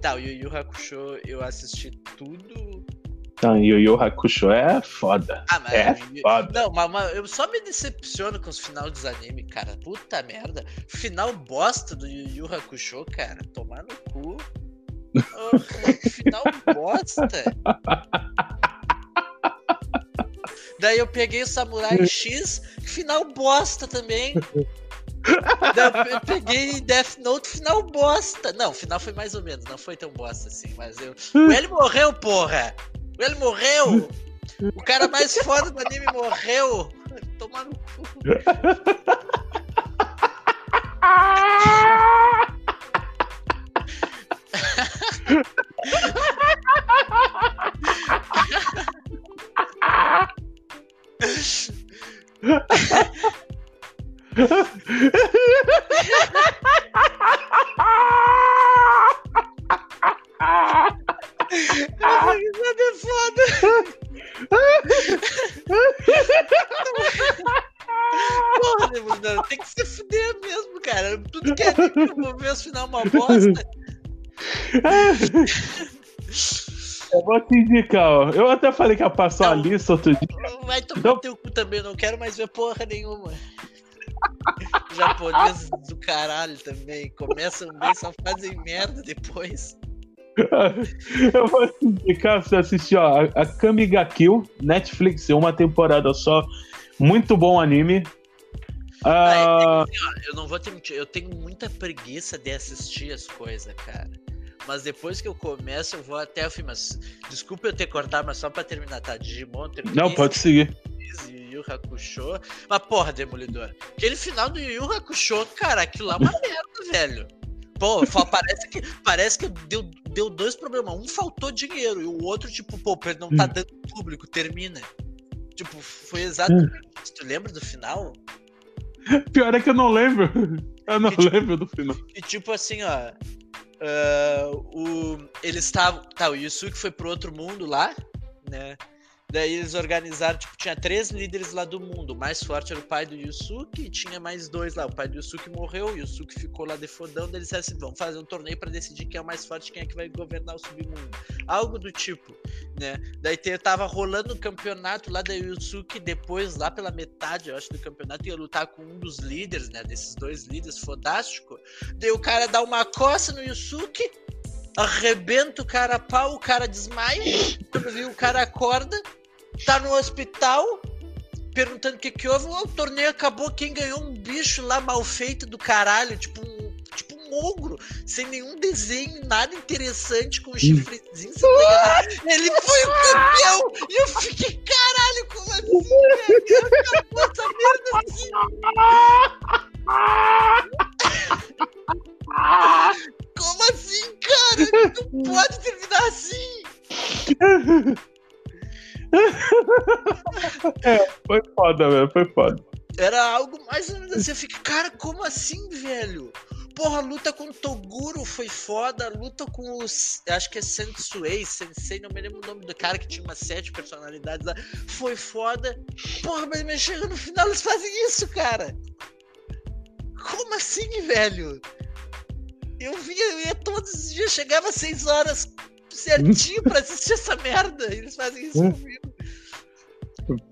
Tá, o Yu Yu Hakusho eu assisti tudo. Não, Yu Yu Hakusho é foda. Ah, mas É Yu- foda. Não, mas, mas eu só me decepciono com os finais dos animes, cara. Puta merda. Final bosta do Yu Yu Hakusho, cara. Tomar no cu. Final bosta. Daí eu peguei o Samurai X, final bosta também. Daí eu pe- peguei Death Note, final bosta. Não, final foi mais ou menos, não foi tão bosta assim, mas eu. O morreu, porra! O morreu! O cara mais foda do anime morreu! Tomar no cu. Essa risada é foda! Porra, Demolidor, tem que se fuder mesmo, cara. Tudo que é anime, eu vou ver os final uma bosta. Eu vou te indicar, ó. Eu até falei que ia passar a Não. lista outro dia. Vai tomar Não. teu cu também, não quero mais ver porra nenhuma. Japoneses do caralho também. Começam bem, só fazem merda depois. Eu vou te indicar você assistir, ó, a Kamiga Kill, Netflix, uma temporada só. Muito bom anime. Ah, Eu não vou te mentir, eu tenho muita preguiça de assistir as coisas, cara. Mas depois que eu começo, eu vou até o fim. Mas desculpa eu ter cortado, mas só pra terminar, tá? Digimon, terminei não, pode seguir. Yu Yu Hakusho. Mas porra, Demolidor. Aquele final do Yu Yu Hakusho, cara, aquilo lá é uma merda, velho. Pô, parece que, parece que deu, deu dois problemas. Um faltou dinheiro e o outro, tipo, pô, não tá Hum. dando público, termina. Tipo, foi exatamente isso. Tu lembra do final? Pior é que eu não lembro. Eu não Que tipo- lembro do final. E tipo assim, ó. ah, o, eles estavam. Tá, o Yusuke foi pro outro mundo lá, né? Daí eles organizaram, tipo, tinha três líderes lá do mundo. O mais forte era o pai do Yusuke e tinha mais dois lá. O pai do Yusuke morreu, o Yusuke ficou lá de fodão. Daí eles disseram assim: vamos fazer um torneio pra decidir quem é o mais forte, quem é que vai governar o submundo. Algo do tipo, né? Daí tava rolando o campeonato lá da Yusuke, depois, lá pela metade, eu acho, do campeonato, ia lutar com um dos líderes, né? Desses dois líderes fodástico. Daí o cara dá uma coça no Yusuke, arrebenta o cara a pau, o cara desmaia. Quando o cara acorda, tá no hospital, perguntando o que que houve. "Oh, o torneio acabou, quem ganhou um bicho lá mal feito do caralho, tipo um, tipo um ogro, sem nenhum desenho, nada interessante, com um chifrezinho. Ele foi o campeão! E eu fiquei, caralho, como assim, velho? Acabou essa merda assim. Como assim, cara? Não pode terminar assim! Foi foda, velho. Foi foda. Era algo mais ou menos assim. Eu fiquei, cara, como assim, velho? Porra, a luta com o Toguro foi foda. A luta com os. Acho que é Sensuei, Sensei, não me lembro o nome do cara que tinha umas sete personalidades lá. Foi foda. Porra, mas, mas chega no final eles fazem isso, cara. Como assim, velho? Eu via, eu ia todos os dias, chegava às seis horas certinho pra assistir essa merda. Eles fazem isso comigo.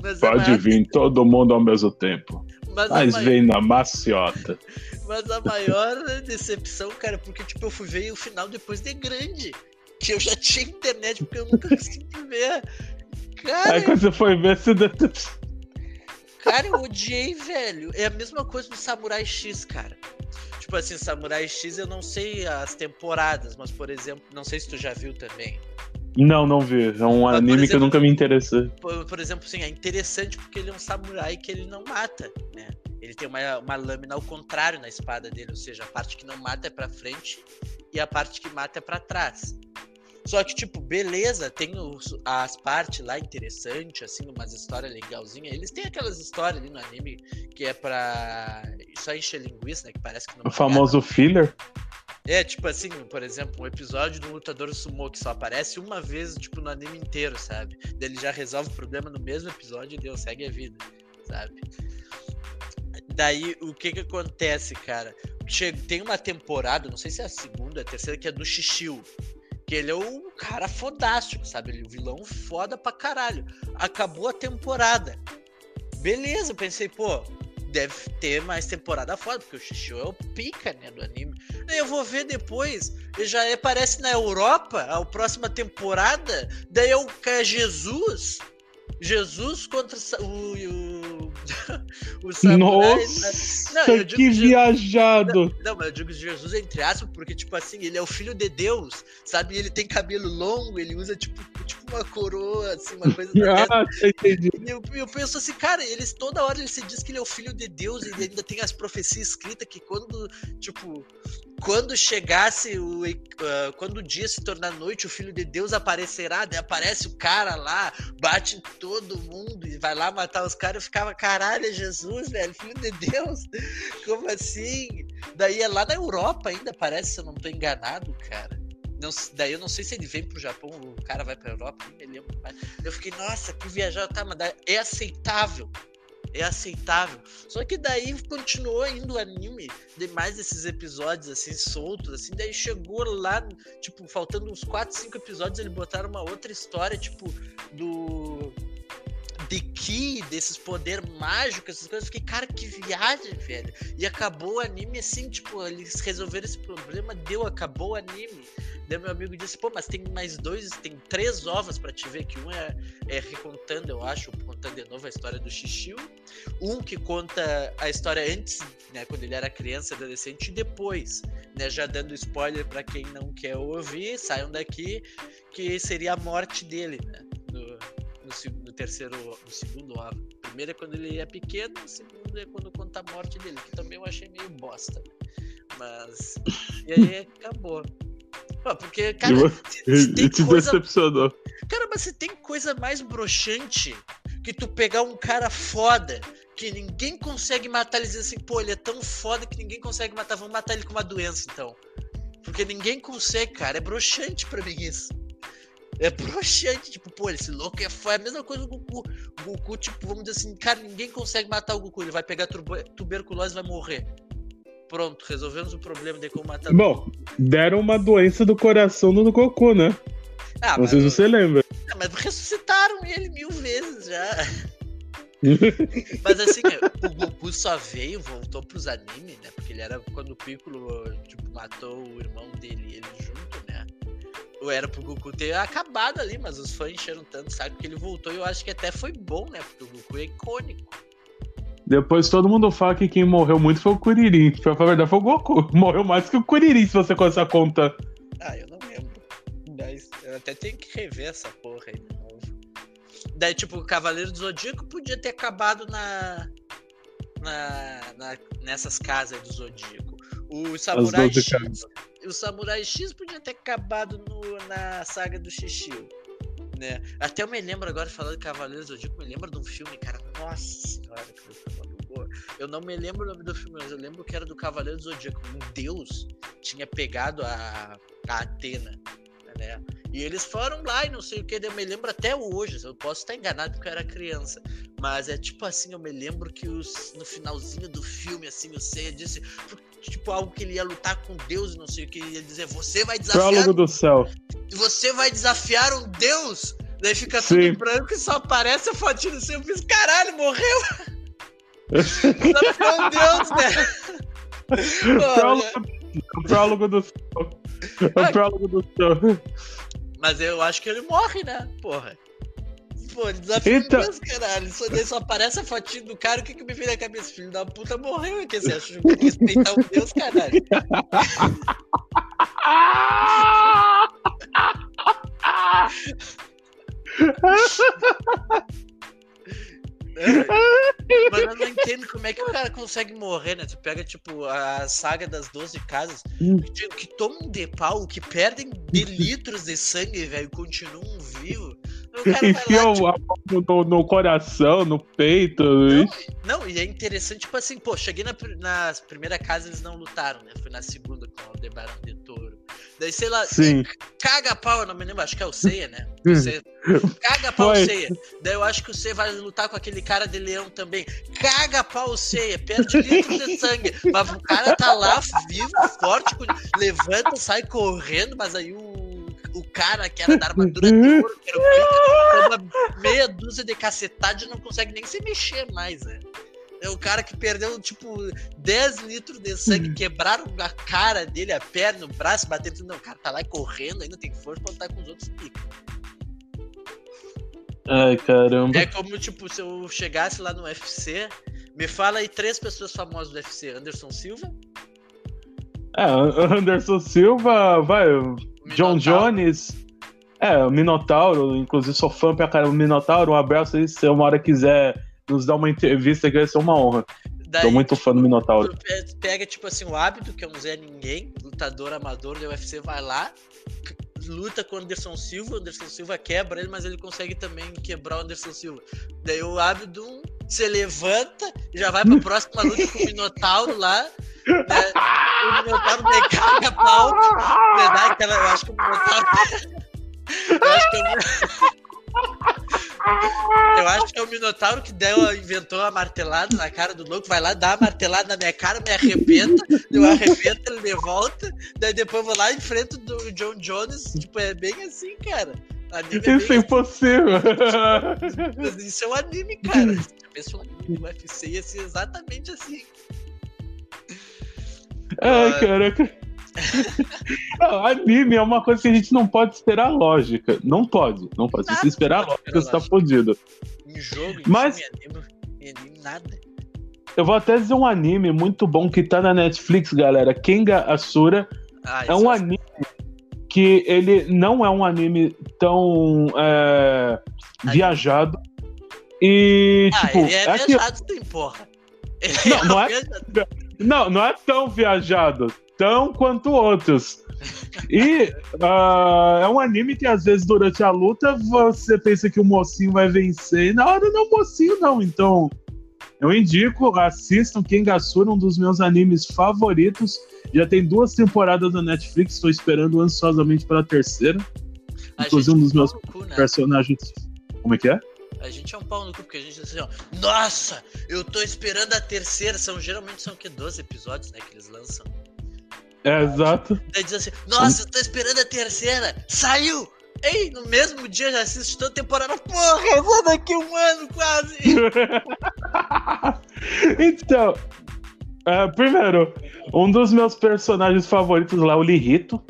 Mas a Pode maior- vir todo mundo ao mesmo tempo. mas a Mas maior- vem na maciota. Mas a maior decepção, cara, porque tipo, eu fui ver o final depois de grande. Que eu já tinha internet, porque eu nunca consegui ver. Cara, Aí quando você foi ver, você decepcionou. Cara, eu odiei, velho. É a mesma coisa do Samurai X, cara. Tipo assim, Samurai X eu não sei as temporadas, mas por exemplo, não sei se tu já viu também. Não, não vi. É um por anime que eu exemplo- nunca me interessei. Por, por exemplo, assim, é interessante porque ele é um samurai que ele não mata, né? Ele tem uma, uma lâmina ao contrário na espada dele, ou seja, a parte que não mata é pra frente e a parte que mata é pra trás. Só que, tipo, beleza, tem os- as partes lá interessantes, assim, umas histórias legalzinhas. Eles têm aquelas histórias ali no anime que é pra só encher linguiça, né? Que parece que não O famoso filler. é, tipo assim, por exemplo, um episódio do lutador sumô que só aparece uma vez, tipo, no anime inteiro, sabe? Ele já resolve o problema no mesmo episódio e Deus segue a vida, sabe? Daí, o que que acontece, cara? Che- Tem uma temporada, não sei se é a segunda, a terceira, que é do Xixiu. Que ele é o cara fodástico, sabe? Ele é o vilão foda pra caralho. Acabou a temporada. Beleza, pensei, pô, deve ter mais temporada foda, porque o Shishio é o pica, né, do anime. Eu vou ver depois, ele já aparece na Europa, a próxima temporada, daí é o Jesus, Jesus contra o, o, samurai. Nossa, não, que viajado! Não, não, mas eu digo Jesus entre aspas, porque, tipo assim, ele é o filho de Deus, sabe? Ele tem cabelo longo, ele usa, tipo, tipo uma coroa, assim, uma coisa Ah, entendi. E eu, eu penso assim, cara, eles toda hora ele se diz que ele é o filho de Deus e ainda tem as profecias escritas que quando, tipo, quando chegasse o. Uh, quando o dia se tornar noite, o filho de Deus aparecerá, daí aparece o cara lá, bate em todo mundo e vai lá matar os caras. Eu ficava, caralho, é Jesus, velho, filho de Deus. Como assim? Daí é lá na Europa ainda, parece, se eu não tô enganado, cara. Não, daí eu não sei se ele vem pro Japão, o cara vai pra Europa. Eu fiquei, nossa, que viajar, tá, mas é aceitável é aceitável. Só que daí continuou indo o anime de mais esses episódios assim soltos assim, daí chegou lá, tipo, faltando uns 4, 5 episódios, eles botaram uma outra história, tipo, do de Ki, desses poderes mágicos, essas coisas. Eu fiquei, cara, que viagem, velho. E acabou o anime assim, tipo, eles resolveram esse problema, deu, acabou o anime. Daí meu amigo disse, pô, mas tem mais dois, tem três ovas para te ver, que um é, é recontando, eu acho, contando de novo a história do Xixiu, um que conta a história antes, né, quando ele era criança, adolescente, e depois, né, já dando spoiler para quem não quer ouvir, saiam daqui, que seria a morte dele, né, no, no terceiro, no segundo ova. primeiro é quando ele é pequeno, o segundo é quando conta a morte dele, que também eu achei meio bosta, mas... E aí acabou. Pô, porque, cara, se, se tem te coisa... decepcionou. Cara, mas se tem coisa mais broxante que tu pegar um cara foda que ninguém consegue matar, ele diz assim, pô, ele é tão foda que ninguém consegue matar, vamos matar ele com uma doença então. Porque ninguém consegue, cara, é broxante pra mim isso. É broxante, tipo, pô, esse louco é. É a mesma coisa do Goku. O Goku, tipo, vamos dizer assim, cara, ninguém consegue matar o Goku. Ele vai pegar tuberculose e vai morrer. Pronto, resolvemos o problema de como matar Bom, deram uma doença do coração no Goku, né? Ah, Não sei se você lembra. Ah, mas ressuscitaram ele mil vezes já. mas assim, o Goku só veio, voltou pros animes, né? Porque ele era quando o Piccolo tipo, matou o irmão dele e ele junto, né? Era pro Goku ter acabado ali, mas os fãs encheram tanto, sabe? Que ele voltou e eu acho que até foi bom, né? Porque o Goku é icônico. Depois todo mundo fala que quem morreu muito foi o Kuririn. Pra falar a verdade, foi o Goku. Morreu mais que o Kuririn, se você com essa conta. Ah, eu não lembro. Mas eu até tenho que rever essa porra aí de novo. Daí, tipo, o Cavaleiro do Zodíaco podia ter acabado na. na, na nessas casas do Zodíaco. O Samurai X. O Samurai X podia ter acabado no, na saga do Shishio. Né? Até eu me lembro agora, falando de Cavaleiros do Zodíaco, me lembro de um filme, cara. Nossa senhora, que eu eu não me lembro o nome do filme, mas eu lembro que era do Cavaleiro do Zodíaco. Um deus tinha pegado a, a Atena, né? E eles foram lá e não sei o que, eu me lembro até hoje, eu posso estar enganado porque eu era criança, mas é tipo assim, eu me lembro que os, no finalzinho do filme, assim, o Seiya disse, tipo, algo que ele ia lutar com Deus e não sei o que, ele ia dizer, você vai desafiar... Prólogo do céu. Você vai desafiar um Deus? Daí fica Sim. tudo branco e só aparece a fotinha do céu, eu fiz, caralho, morreu! Meu Deus, né? O prólogo do céu. O prólogo do céu. Mas eu acho que ele morre, né? Porra. Pô, desafio então... Deus, caralho. Só, só aparece a fotinha do cara, o que que me veio na cabeça? Filho da puta morreu, é que você acha que respeitar o Deus, caralho? Mas eu não entendo como é que o cara consegue morrer, né? Tu pega, tipo, a saga das 12 casas, hum. que, que tomam de pau, que perdem de litros de sangue, velho, e continuam vivos. Enfiam tipo... no, no, coração, no peito. Não, não, e é interessante, tipo assim, pô, cheguei na, na primeira casa eles não lutaram, né? Foi na segunda com o Debarão de Touro. Daí, sei lá, Sim. caga a pau, eu não me lembro, acho que é o Seiya, né? O Seiya, caga a pau o Seiya. Daí eu acho que o Seiya vai lutar com aquele cara de leão também. Caga a pau o Seiya, perde litros de sangue. Mas o cara tá lá, vivo, forte, levanta, sai correndo, mas aí o o cara que era da armadura de ouro, que era o Blade, uma meia dúzia de cacetade e não consegue nem se mexer mais, né? É o cara que perdeu, tipo, 10 litros de sangue, quebraram a cara dele, a perna, o braço, batendo. Não, o cara tá lá correndo, ainda tem força pra lutar com os outros picos. Ai, caramba. É como, tipo, se eu chegasse lá no UFC, me fala aí três pessoas famosas do UFC. Anderson Silva? É, Anderson Silva, vai, John Jones. É, o Minotauro, inclusive sou fã pra caramba do Minotauro. Um abraço aí, se uma hora quiser nos dar uma entrevista, que vai ser uma honra. Daí, Tô muito fã do Minotauro. Pega, tipo assim, o hábito, que é um Zé Ninguém, lutador amador do UFC, vai lá, luta com o Anderson Silva, o Anderson Silva quebra ele, mas ele consegue também quebrar o Anderson Silva. Daí o Abdum se levanta e já vai pra próxima luta com o Minotauro lá. Né? O Minotauro decai a pauta. Né? Eu acho que o Minotauro. eu acho que eu... Eu acho que é o Minotauro que deu, inventou a martelada na cara do louco. Vai lá, dá a martelada na minha cara, me arrebenta. Eu arrebento, ele me volta. Daí depois eu vou lá em frente do John Jones. Tipo, é bem assim, cara. Anime é Isso é impossível. Assim. Isso é um anime, cara. Se tivesse um anime do UFC, ia ser exatamente assim. Ai, uh... caraca. Anime é uma coisa que a gente não pode esperar lógica. Não pode. Não pode. Nada, Se esperar lógica, esperar você tá fodido. Em jogo, em Mas... filme, anime, anime, nada. Eu vou até dizer um anime muito bom que tá na Netflix, galera. Kenga Asura. Ah, é um é anime que ele não é um anime tão é, viajado. E, ah, tipo. Ele é, é viajado, que... tem porra. Ele não, é não, é, não, não é tão viajado tão quanto outros. E uh, é um anime que às vezes durante a luta você pensa que o mocinho vai vencer e na hora não é o mocinho não. Então eu indico, assistam Kengasura, um dos meus animes favoritos. Já tem duas temporadas na Netflix, estou esperando ansiosamente pela terceira. A Inclusive um dos meus cu, né? personagens. Como é que é? A gente é um pau no cu, porque a gente assim, ó. Nossa, eu tô esperando a terceira. São geralmente são o que? 12 episódios, né? Que eles lançam. É, exato. Daí diz assim, nossa, eu tô esperando a terceira. Saiu! Ei, no mesmo dia já assisti toda a temporada. Porra, vou daqui um ano quase. então, uh, primeiro, um dos meus personagens favoritos lá é o Lirito.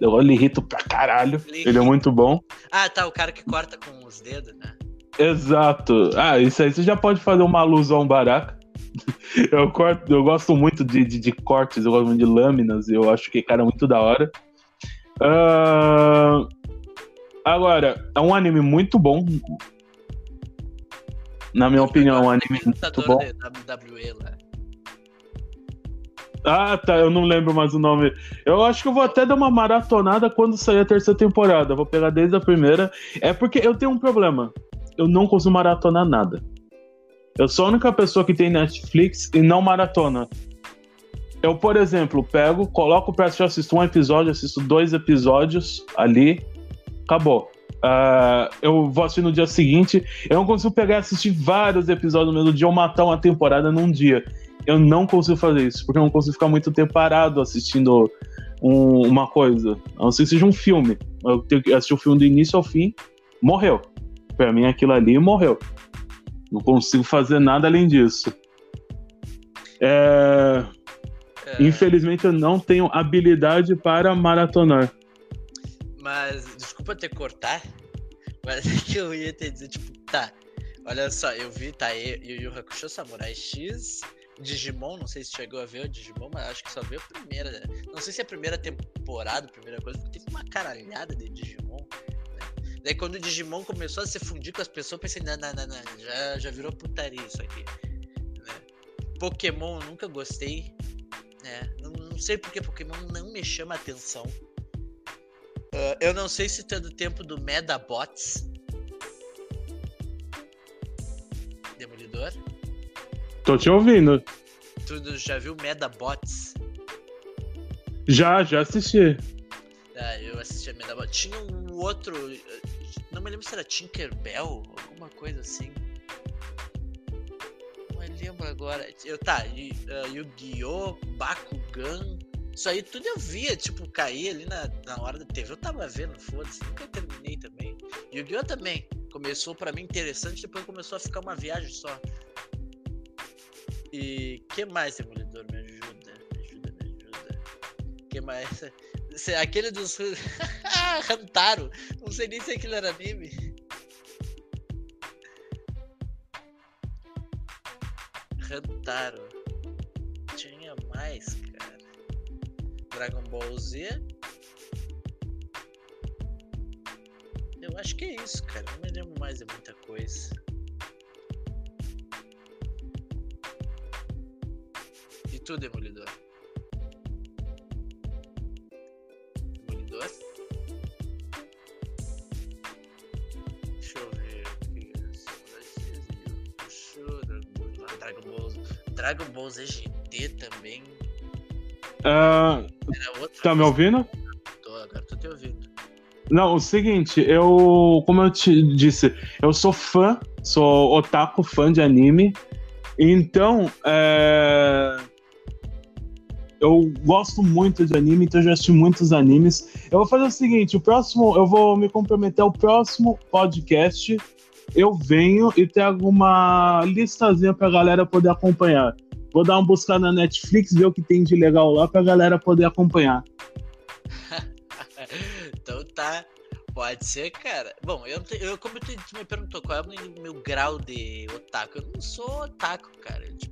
Eu gosto Lirito pra caralho. Lirito. Ele é muito bom. Ah, tá, o cara que corta com os dedos, né? Exato. Ah, isso aí você já pode fazer uma alusão baraca. eu, corto, eu gosto muito de, de, de, cortes, eu gosto muito de lâminas, eu acho que, cara, é muito da hora. Uh, agora, é um anime muito bom. Na minha opinião, é um anime muito bom. WWE lá. Ah, tá, eu não lembro mais o nome. Eu acho que eu vou até dar uma maratonada quando sair a terceira temporada. vou pegar desde a primeira. É porque eu tenho um problema. Eu não consigo maratonar nada. Eu sou a única pessoa que tem Netflix e não maratona. Eu, por exemplo, pego, coloco pra assistir, assisto um episódio, assisto dois episódios ali, acabou. Uh, eu vou assistir no dia seguinte. Eu não consigo pegar e assistir vários episódios no mesmo dia ou matar uma temporada num dia. Eu não consigo fazer isso, porque eu não consigo ficar muito tempo parado assistindo um, uma coisa. A não ser que seja um filme. Eu tenho que assistir o filme do início ao fim, morreu. Pra mim, aquilo ali morreu. Não consigo fazer nada além disso. É... É... Infelizmente eu não tenho habilidade para maratonar. Mas, desculpa te cortar, mas é que eu ia te dizer, tipo, tá, olha só, eu vi, tá, Yu Yu Hakusho Samurai X, Digimon, não sei se chegou a ver o Digimon, mas acho que só viu a primeira, não sei se é a primeira temporada, a primeira coisa, porque teve uma caralhada de Digimon. Daí quando o Digimon começou a se fundir com as pessoas, eu pensei, não, não, não, não já, já virou putaria isso aqui. Né? Pokémon eu nunca gostei. Né? Não, não, sei porque Pokémon não me chama atenção. Uh, eu não sei se tu é do tempo do Medabots. Demolidor? Tô te ouvindo. Tu já viu Medabots? Já, já assisti. Ah, eu assisti a Medabots. Tinha um outro não me lembro se era Tinkerbell, alguma coisa assim. Não me lembro agora. Eu, tá, uh, Yu-Gi-Oh!, Bakugan, Isso aí tudo eu via, tipo, cair ali na, na hora da TV. Eu tava vendo, foda-se, nunca terminei também. Yu-Gi-Oh! também. Começou pra mim interessante, depois começou a ficar uma viagem só. E que mais, Demolidor? Me ajuda, me ajuda, me ajuda. que mais? Aquele dos. Rantaro. Não sei nem se aquilo era anime. Rantaro. Tinha mais, cara. Dragon Ball Z. Eu acho que é isso, cara. Não me lembro mais de muita coisa. E tu, Demolidor? Demolidor? Deixa eu ver aqui. Dragon Ball Dragon Ball Z GT também. Uh, tá me ouvindo? Tô, agora tô te ouvindo. Não, o seguinte, eu, como eu te disse, eu sou fã, sou otaku fã de anime, então é... eu gosto muito de anime, então eu já assisti muitos animes. Eu vou fazer o seguinte, o próximo, eu vou me comprometer ao próximo podcast, eu venho e trago uma listazinha pra galera poder acompanhar. Vou dar uma buscada na Netflix, ver o que tem de legal lá pra galera poder acompanhar. então tá. Pode ser, cara. Bom, eu, eu como tu, tu me perguntou qual é o meu grau de otaku, eu não sou otaku, cara. Tipo,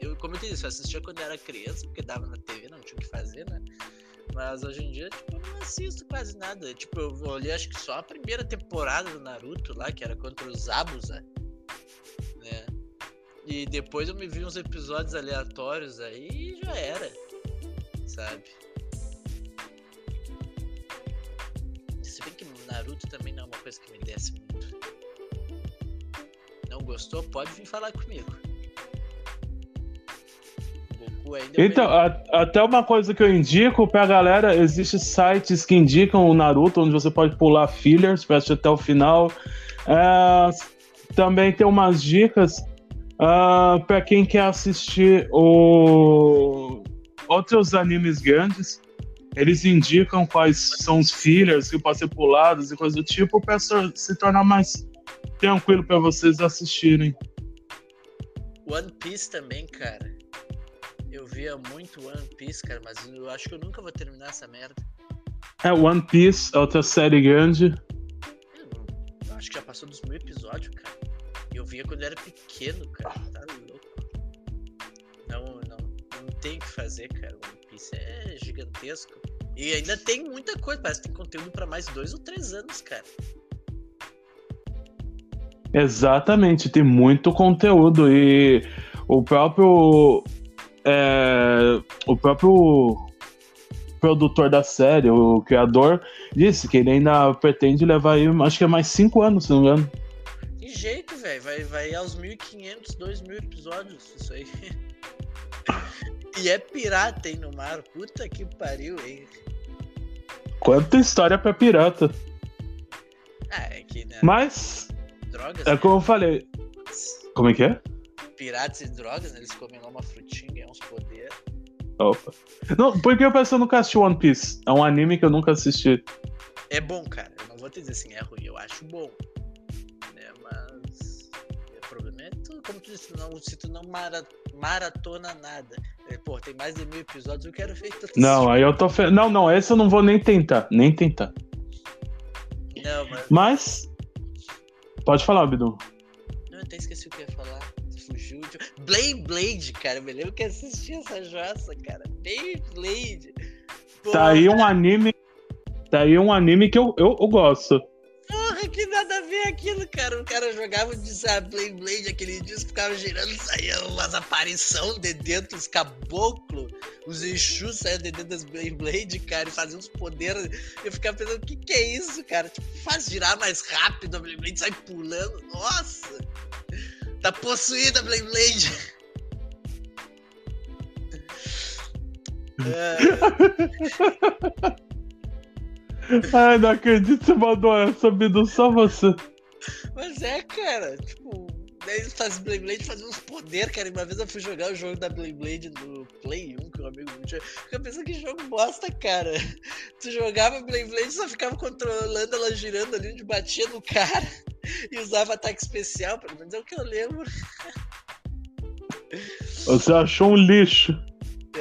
eu, como eu disse, eu assistia quando era criança, porque dava na TV, não tinha o que fazer, né? Mas hoje em dia, tipo, eu não assisto quase nada. Tipo, eu olhei acho que só a primeira temporada do Naruto lá, que era contra os Abusa, né? E depois eu me vi uns episódios aleatórios aí e já era, sabe? Se bem que Naruto também não é uma coisa que me desce muito. Não gostou? Pode vir falar comigo. Então, a, até uma coisa que eu indico pra galera: existem sites que indicam o Naruto, onde você pode pular fillers pra assistir até o final. É, também tem umas dicas uh, pra quem quer assistir o... outros animes grandes eles indicam quais são os fillers que podem ser pulados e coisa do tipo para se tornar mais tranquilo para vocês assistirem. One Piece também, cara. Eu via muito One Piece, cara, mas eu acho que eu nunca vou terminar essa merda. É, One Piece é outra série grande. Eu, acho que já passou dos mil episódios, cara. Eu via quando eu era pequeno, cara. Tá louco. Não, não, não tem o que fazer, cara. One Piece é gigantesco. E ainda tem muita coisa, parece que tem conteúdo para mais dois ou três anos, cara. Exatamente, tem muito conteúdo e o próprio é, o próprio produtor da série, o criador, disse que ele ainda pretende levar aí, acho que é mais cinco anos, se não me engano. Que jeito, velho, vai, vai aos 1.500, 2.000 episódios, isso aí. E é pirata, hein, no mar. Puta que pariu, hein. Quanta história pra pirata. Ah, é que, né? Mas. Drogas. É né? como eu falei. Como é que é? Piratas e drogas, né? Eles comem lá uma frutinha, uns poderes. Opa. Não, por que eu penso nunca assisti One Piece? É um anime que eu nunca assisti. É bom, cara. Eu não vou te dizer assim, é ruim. Eu acho bom. Né? Mas. O problema é tu, como tu disse, não, se tu não mara, maratona nada. É, pô, tem mais de mil episódios, eu quero ver tudo Não, aí eu tô. Fe... Não, não, esse eu não vou nem tentar. Nem tentar. Não, mas. Mas. Pode falar, Bidu. Não, eu até esqueci o que eu ia falar. Fugiu de. Blade Blade, cara. Eu me lembro que assisti essa jossa, cara. Blade Blade. Tá aí um anime. Tá aí um anime que eu, eu, eu gosto. Porra, que nada a ver aquilo, cara. O cara jogava de sabe, Blade Blade, aquele disco ficava girando, saía umas aparição de dentro, os caboclos, os Exus saiam de dentro das Blade Blade, cara, e faziam uns poderes. Eu ficava pensando, o que que é isso, cara? Tipo, faz girar mais rápido a Blade Blade, sai pulando. Nossa! Tá possuída Blade Blade. É, Ai, não acredito que você mandou essa, Bidu, só você. mas é, cara, tipo, eles fazem Blade Blade fazem uns poderes, cara. Uma vez eu fui jogar o jogo da Blade Blade no Play 1, que eu um amigo meu tinha. Fica pensando que jogo bosta, cara. Tu jogava Blade só ficava controlando ela girando ali onde batia no cara e usava ataque especial, pelo menos é o que eu lembro. Você achou um lixo.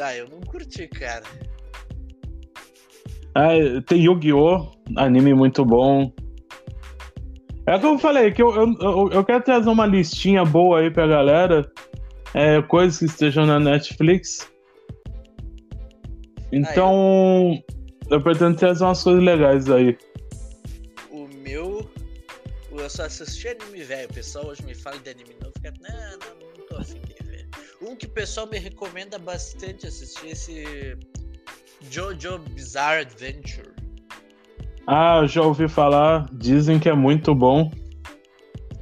Ah, eu não curti, cara. Ah, tem Yu-Gi-Oh! Anime muito bom. É como eu falei, que eu, eu, eu quero trazer uma listinha boa aí pra galera. É, coisas que estejam na Netflix. Então, ah, eu... eu pretendo trazer umas coisas legais aí. O meu. Eu só assisti anime velho. O pessoal hoje me fala de anime novo. Fica, não, não, não tô afim de ver. Um que o pessoal me recomenda bastante assistir esse. Jojo Bizarre Adventure. Ah, já ouvi falar, dizem que é muito bom.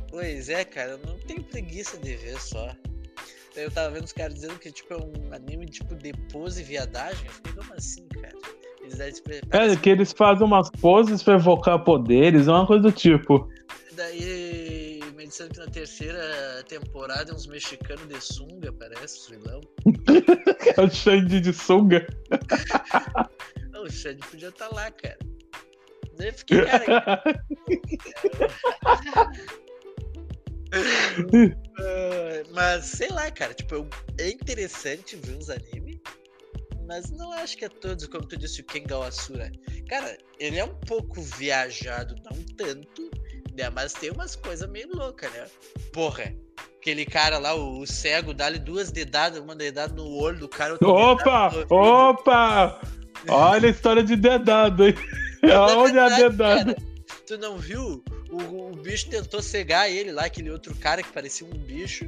Pois é, cara, eu não tenho preguiça de ver só. Eu tava vendo os caras dizendo que tipo, é um anime tipo de pose e viadagem. Eu fiquei, como assim, cara? Eles É, que eles fazem umas poses pra evocar poderes, é uma coisa do tipo. Daí, me disseram que na terceira temporada é uns mexicanos de sunga, parece, os vilão. é o Xande de sunga. Não, o Xande podia estar tá lá, cara. Eu fiquei, cara. uh, mas sei lá, cara, tipo, é interessante ver uns animes, mas não acho que é todos, como tu disse, o Kengal Asura. Cara, ele é um pouco viajado, não tanto, né? Mas tem umas coisas meio loucas, né? Porra, aquele cara lá, o, o cego, dá-lhe duas dedadas, uma dedada no olho do cara. Opa! Opa! Olha a história de dedado, hein? Olha a dedada. Tu não viu? O, o, bicho tentou cegar ele lá, aquele outro cara que parecia um bicho.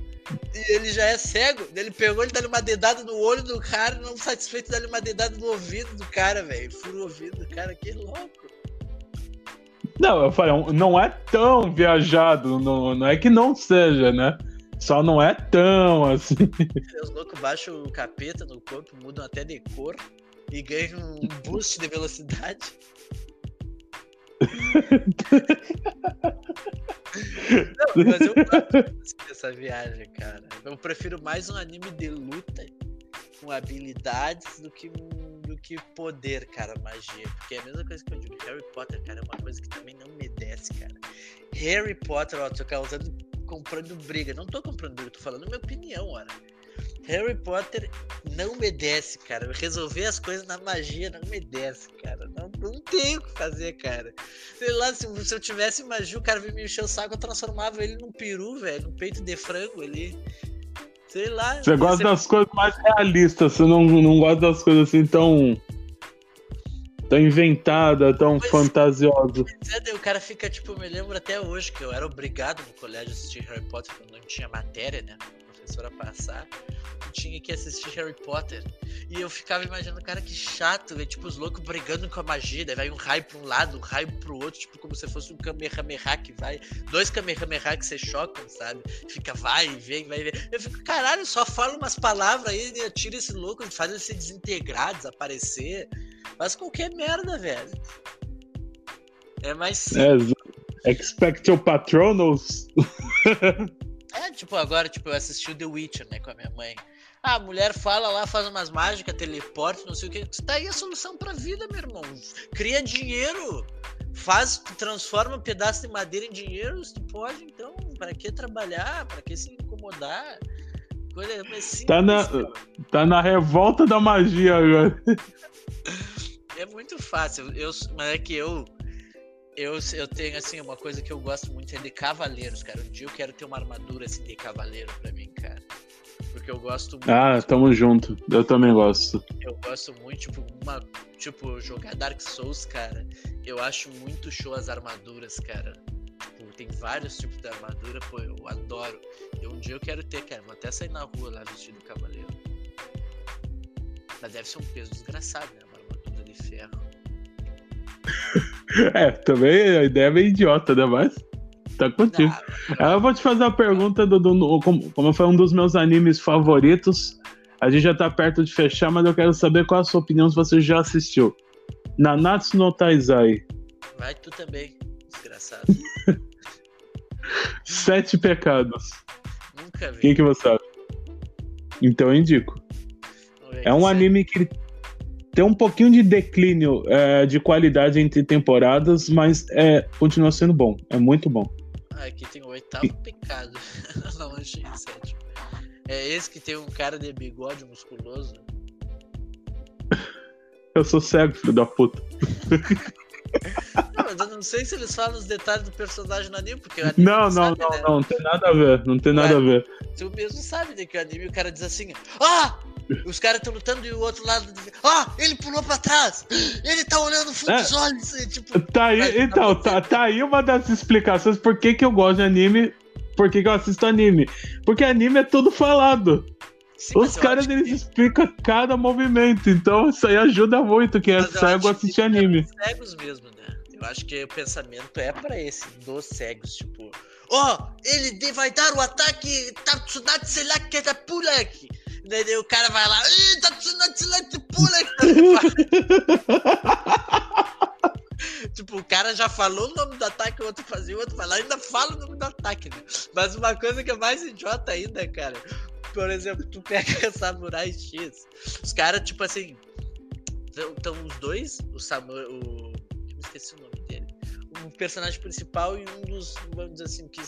E ele já é cego. Ele pegou, ele dá uma dedada no olho do cara, não satisfeito, dá uma dedada no ouvido do cara, velho. Fura o ouvido do cara, que louco. Não, eu falei, não é tão viajado, não, não é que não seja, né? Só não é tão assim. Os loucos baixam o capeta no corpo, mudam até de cor e ganham um boost de velocidade não, mas eu gosto dessa viagem, cara. Eu prefiro mais um anime de luta com habilidades do que do que poder, cara, magia. Porque é a mesma coisa que eu digo. Harry Potter, cara, é uma coisa que também não me desce, cara. Harry Potter, ó, tô causando, comprando briga. Não tô comprando briga, tô falando minha opinião, ora. Harry Potter não me desce, cara. Resolver as coisas na magia não me desce, cara. Não, não tenho o que fazer, cara. Sei lá, se, se eu tivesse magia, o cara me encher o saco, eu transformava ele num peru, velho, num peito de frango ali. Sei lá. Você gosta das coisas mais realistas, você não, não gosta das coisas assim tão. tão inventada, tão pois, fantasiosa. Pois é, o cara fica, tipo, eu me lembro até hoje que eu era obrigado no colégio a assistir Harry Potter quando não tinha matéria, né? Professora passar tinha que assistir Harry Potter. E eu ficava imaginando, cara, que chato, ver tipo, os loucos brigando com a magia, daí vai um raio pra um lado, um raio pro outro, tipo, como se fosse um Kamehameha que vai. Dois Kamehameha que se chocam, sabe? Fica, vai vem, vai vem. Eu fico, caralho, só fala umas palavras aí atira esse louco, faz ele se desintegrar, desaparecer. Faz qualquer merda, velho. É mais. É, expect your patronus. é, tipo, agora, tipo, eu assisti o The Witcher, né, com a minha mãe. Ah, a mulher fala lá, faz umas mágicas, teleporte, não sei o que. Tá aí a solução pra vida, meu irmão. Cria dinheiro. Faz, transforma um pedaço de madeira em dinheiro, se tu pode, então. Para que trabalhar? Para que se incomodar? Coisa mais simples. Tá na, tá na revolta da magia agora. É muito fácil. Eu, mas é que eu, eu, eu tenho assim, uma coisa que eu gosto muito é de cavaleiros, cara. Um dia eu quero ter uma armadura assim de cavaleiro pra mim, cara porque eu gosto muito. Ah, tamo junto. Eu também gosto. Eu gosto muito, tipo, uma, tipo, jogar Dark Souls, cara. Eu acho muito show as armaduras, cara. Tipo, tem vários tipos de armadura, pô, eu adoro. E um dia eu quero ter, cara. Vou até sair na rua lá vestido cavaleiro. Mas deve ser um peso desgraçado, né? Uma armadura de ferro. É, também a ideia é meio idiota, né? Mas. Tá contigo. Não, eu vou te fazer uma pergunta do, do, como, como foi um dos meus animes favoritos. A gente já tá perto de fechar, mas eu quero saber qual a sua opinião se você já assistiu. Nanatsu no Taizai. Vai tu também, desgraçado. Sete Pecados. Nunca vi. Quem que você sabe? Então eu indico. É um anime que tem um pouquinho de declínio é, de qualidade entre temporadas, mas é, continua sendo bom. É muito bom. Ah, aqui tem o oitavo pecado. Não, achei sétimo. É esse que tem um cara de bigode musculoso. Eu sou cego, filho da puta. Não, mas eu não sei se eles falam os detalhes do personagem no anime, porque o anime não, não, sabe, não, né? não, não tem nada a ver, não tem nada a ver. Tu mesmo sabe né, que o anime o cara diz assim: Ah! Os caras estão lutando e o outro lado. Ah, ele pulou pra trás! Ele tá olhando fundo é. dos olhos! Tipo, tá aí, então, tá, tá aí uma das explicações por que, que eu gosto de anime, por que, que eu assisto anime. Porque anime é tudo falado. Sim, Os caras eles que... explicam cada movimento, então isso aí ajuda muito quem é cego a assistir anime. Cegos mesmo, né? Eu acho que o pensamento é para esse, dos cegos, tipo, ó, oh, ele vai dar o ataque Tatsunatsu Selak Pulak. O cara vai lá, Selak Pulak. tipo, o cara já falou o nome do ataque, o outro fazia, o outro vai lá, ainda fala o nome do ataque, né? Mas uma coisa que é mais idiota ainda, cara, por exemplo, tu pega Samurai X, os caras, tipo assim, estão os dois, o Samurai, o. Eu esqueci o nome. Um personagem principal e um dos, vamos dizer assim, que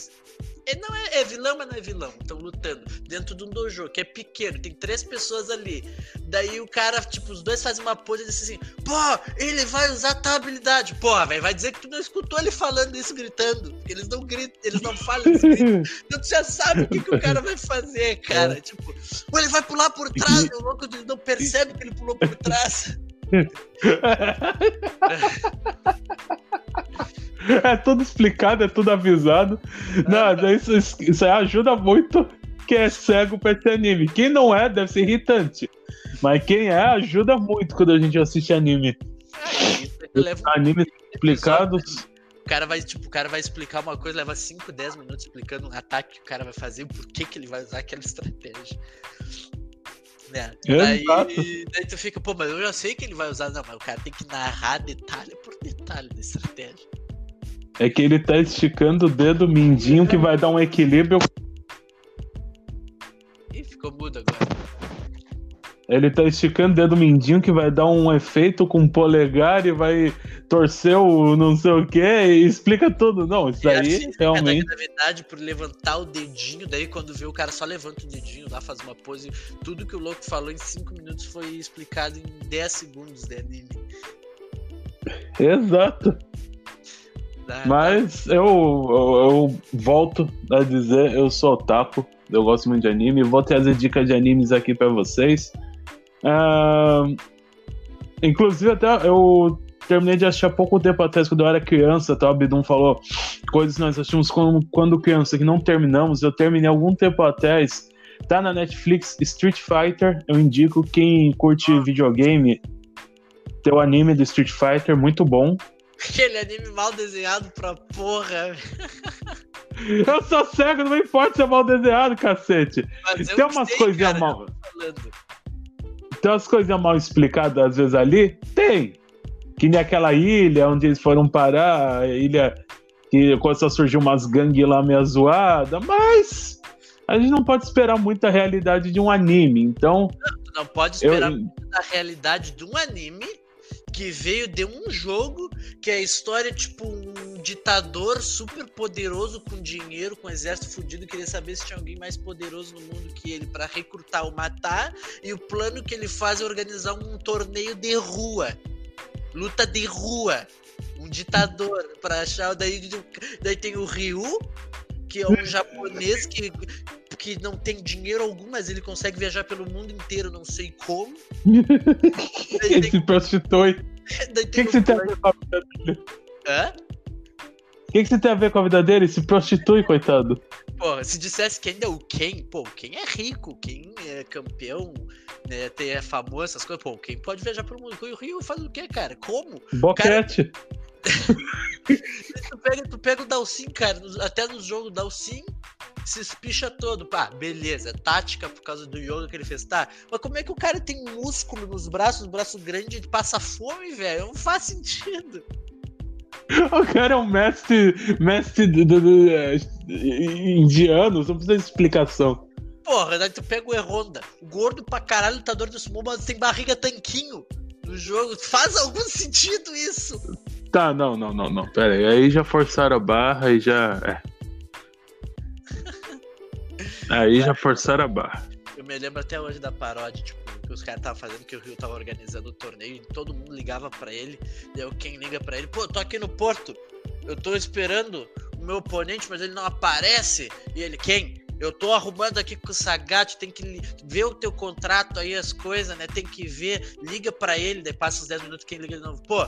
ele não é, é, vilão, mas não é vilão. Estão lutando dentro de um dojo que é pequeno, tem três pessoas ali. Daí o cara, tipo, os dois fazem uma pose e dizem assim: Pô, ele vai usar tal habilidade. Porra, velho, vai dizer que tu não escutou ele falando isso gritando. Eles não gritam, eles não falam isso. Então tu já sabe o que, que o cara vai fazer, cara. É. Tipo, ou ele vai pular por trás, o louco não percebe que ele pulou por trás. é tudo explicado, é tudo avisado. Não, isso, isso ajuda muito quem é cego pra esse anime. Quem não é, deve ser irritante. Mas quem é, ajuda muito quando a gente assiste anime. É, Animes explicados. O cara vai, tipo, o cara vai explicar uma coisa, leva 5, 10 minutos explicando um ataque que o cara vai fazer e por que, que ele vai usar aquela estratégia. Né? Daí, daí tu fica, pô, mas eu já sei que ele vai usar. Não, mas o cara tem que narrar detalhe por detalhe da estratégia. É que ele tá esticando o dedo mindinho que vai dar um equilíbrio. Ih, ficou mudo agora. Ele tá esticando o dedo mindinho que vai dar um efeito com o polegar e vai torcer o não sei o que e explica tudo. Não, isso aí assim, realmente. Na verdade, por levantar o dedinho, daí quando vê o cara só levanta o dedinho lá, faz uma pose. Tudo que o louco falou em 5 minutos foi explicado em 10 segundos de anime. Exato. Mas eu, eu, eu, volto a dizer, eu sou otaku, eu gosto muito de anime, vou trazer dicas de animes aqui para vocês. Uh, inclusive, até eu terminei de há pouco tempo atrás, quando eu era criança, tá? o Abdum falou coisas que nós assistimos quando, quando criança que não terminamos. Eu terminei algum tempo atrás, tá na Netflix Street Fighter. Eu indico quem curte videogame, tem o anime do Street Fighter, muito bom. Aquele anime mal desenhado pra porra. Eu sou cego, não importa se é mal desenhado, cacete. Tem umas coisinhas mal. Tem umas coisinhas mal explicadas às vezes ali? Tem. Que nem aquela ilha onde eles foram parar, a ilha que começou a surgir umas gangues lá meio zoada, mas a gente não pode esperar muita realidade de um anime, então. Não, não pode esperar eu... muita realidade de um anime que veio de um jogo que é a história, tipo, um ditador super poderoso com dinheiro, com um exército fudido, queria saber se tinha alguém mais poderoso no mundo que ele para recrutar ou matar, e o plano que ele faz é organizar um torneio de rua. Luta de rua. Um ditador para achar. Daí, daí tem o Ryu, que é um japonês que, que não tem dinheiro algum, mas ele consegue viajar pelo mundo inteiro, não sei como. ele tem... se prostitui. O que, que você tem a ver com a vida dele? Hã? O que, que você tem a ver com a vida dele? Se prostitui, coitado. Pô, se dissesse que ainda é o Ken, pô, quem é rico, quem é campeão, né, é famoso, essas coisas, pô, quem pode viajar pelo mundo? E o Rio faz o quê, cara? Como? Boquete. Cara... tu, pega, tu pega o Dalsin, cara, até no jogo Dalsin, se espicha todo. Pá, beleza, tática por causa do yoga que ele fez, tá? Mas como é que o cara tem músculo nos braços, braço grande e passa fome, velho? Não faz sentido. O cara é um mestre, mestre do, do, do, é, indiano, não precisa de explicação. porra. Daí tu pega o E-Honda, gordo pra caralho, lutador do sumo, mas tem barriga tanquinho no jogo. Faz algum sentido isso? Tá, não, não, não, não. Pera aí. Aí já forçaram a barra e já. É. Aí já forçaram a barra. Eu me lembro até hoje da paródia, tipo, que os caras estavam fazendo, que o Rio tava organizando o torneio e todo mundo ligava pra ele. E aí quem liga pra ele, pô, tô aqui no Porto, eu tô esperando o meu oponente, mas ele não aparece. E ele, quem? Eu tô arrumando aqui com o Sagat, tem que ver o teu contrato aí, as coisas, né? Tem que ver, liga para ele, daí passa os 10 minutos, quem liga de novo. Pô,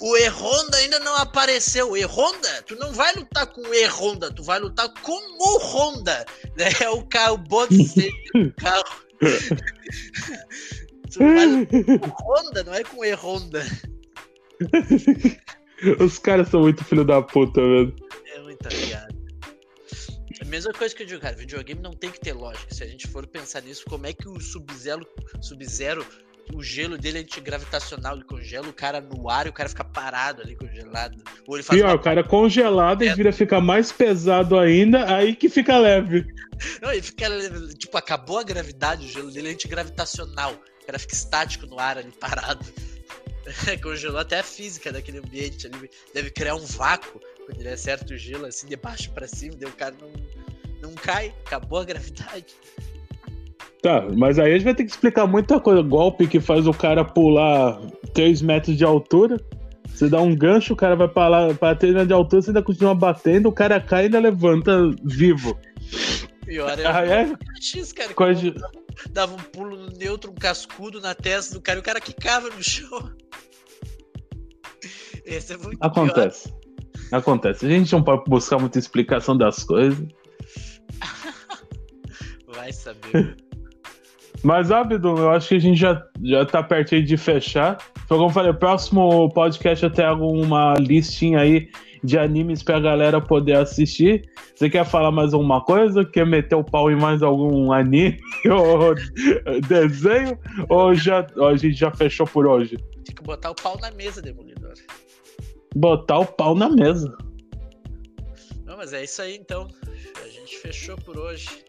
o E-Honda ainda não apareceu. E-Honda? Tu não vai lutar com o E-Honda, tu vai lutar com o Honda. Né? É o carro, o bode do carro. tu vai lutar com o Honda, não é com o E-Honda. Os caras são muito filho da puta, velho. É muita piada. A mesma coisa que eu digo, cara, videogame não tem que ter lógica. Se a gente for pensar nisso, como é que o Sub-Zero, Sub-Zero o gelo dele é antigravitacional, ele congela o cara no ar e o cara fica parado ali congelado. Ou ele faz Pior, uma... o cara congelado é. e vira ficar mais pesado ainda, aí que fica leve. Não, ele fica tipo, acabou a gravidade, o gelo dele é antigravitacional. O cara fica estático no ar ali parado. Congelou até a física daquele ambiente ali. Deve criar um vácuo quando ele acerta o gelo assim de baixo para cima, daí o cara não, não cai, acabou a gravidade. Tá, mas aí a gente vai ter que explicar muita coisa. Golpe que faz o cara pular 3 metros de altura. Você dá um gancho, o cara vai para para 3 metros de altura, você ainda continua batendo, o cara cai e ainda levanta vivo. Pior é, ah, é? X, cara. Coisa... Dava um pulo no neutro, um cascudo na testa do cara e o cara quicava no chão. Esse é muito Acontece. Pior. Acontece. A gente não pode buscar muita explicação das coisas. Vai saber. Mas, Abdon, eu acho que a gente já, já tá pertinho de fechar. Foi como eu falei, o próximo podcast eu tenho alguma listinha aí de animes pra galera poder assistir. Você quer falar mais alguma coisa? Quer meter o pau em mais algum anime ou desenho? Ou, já, ou a gente já fechou por hoje? Tem que botar o pau na mesa, Demolidor. Botar o pau na mesa. Não, mas é isso aí então. A gente fechou por hoje.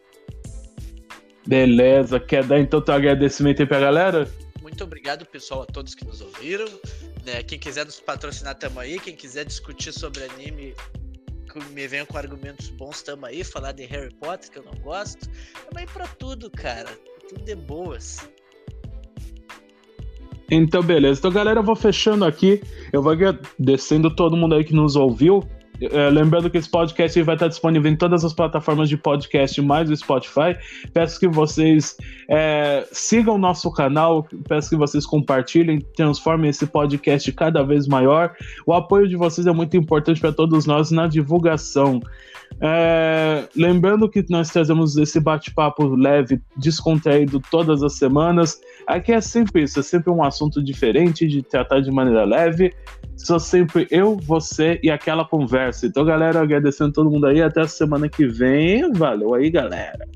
Beleza, quer dar então teu agradecimento aí pra galera? Muito obrigado, pessoal, a todos que nos ouviram. Né, quem quiser nos patrocinar, tamo aí. Quem quiser discutir sobre anime, me venha com argumentos bons, tamo aí. Falar de Harry Potter, que eu não gosto. Tamo aí pra tudo, cara. Tudo de boas. Então, beleza. Então, galera, eu vou fechando aqui. Eu vou agradecendo todo mundo aí que nos ouviu. É, lembrando que esse podcast vai estar disponível em todas as plataformas de podcast, mais o Spotify. Peço que vocês é, sigam o nosso canal, peço que vocês compartilhem, transformem esse podcast cada vez maior. O apoio de vocês é muito importante para todos nós na divulgação. É, lembrando que nós trazemos esse bate-papo leve, descontraído todas as semanas. Aqui é sempre isso, é sempre um assunto diferente, de tratar de maneira leve. Sou sempre eu, você e aquela conversa. Então, galera, agradecendo todo mundo aí. Até a semana que vem. Valeu aí, galera.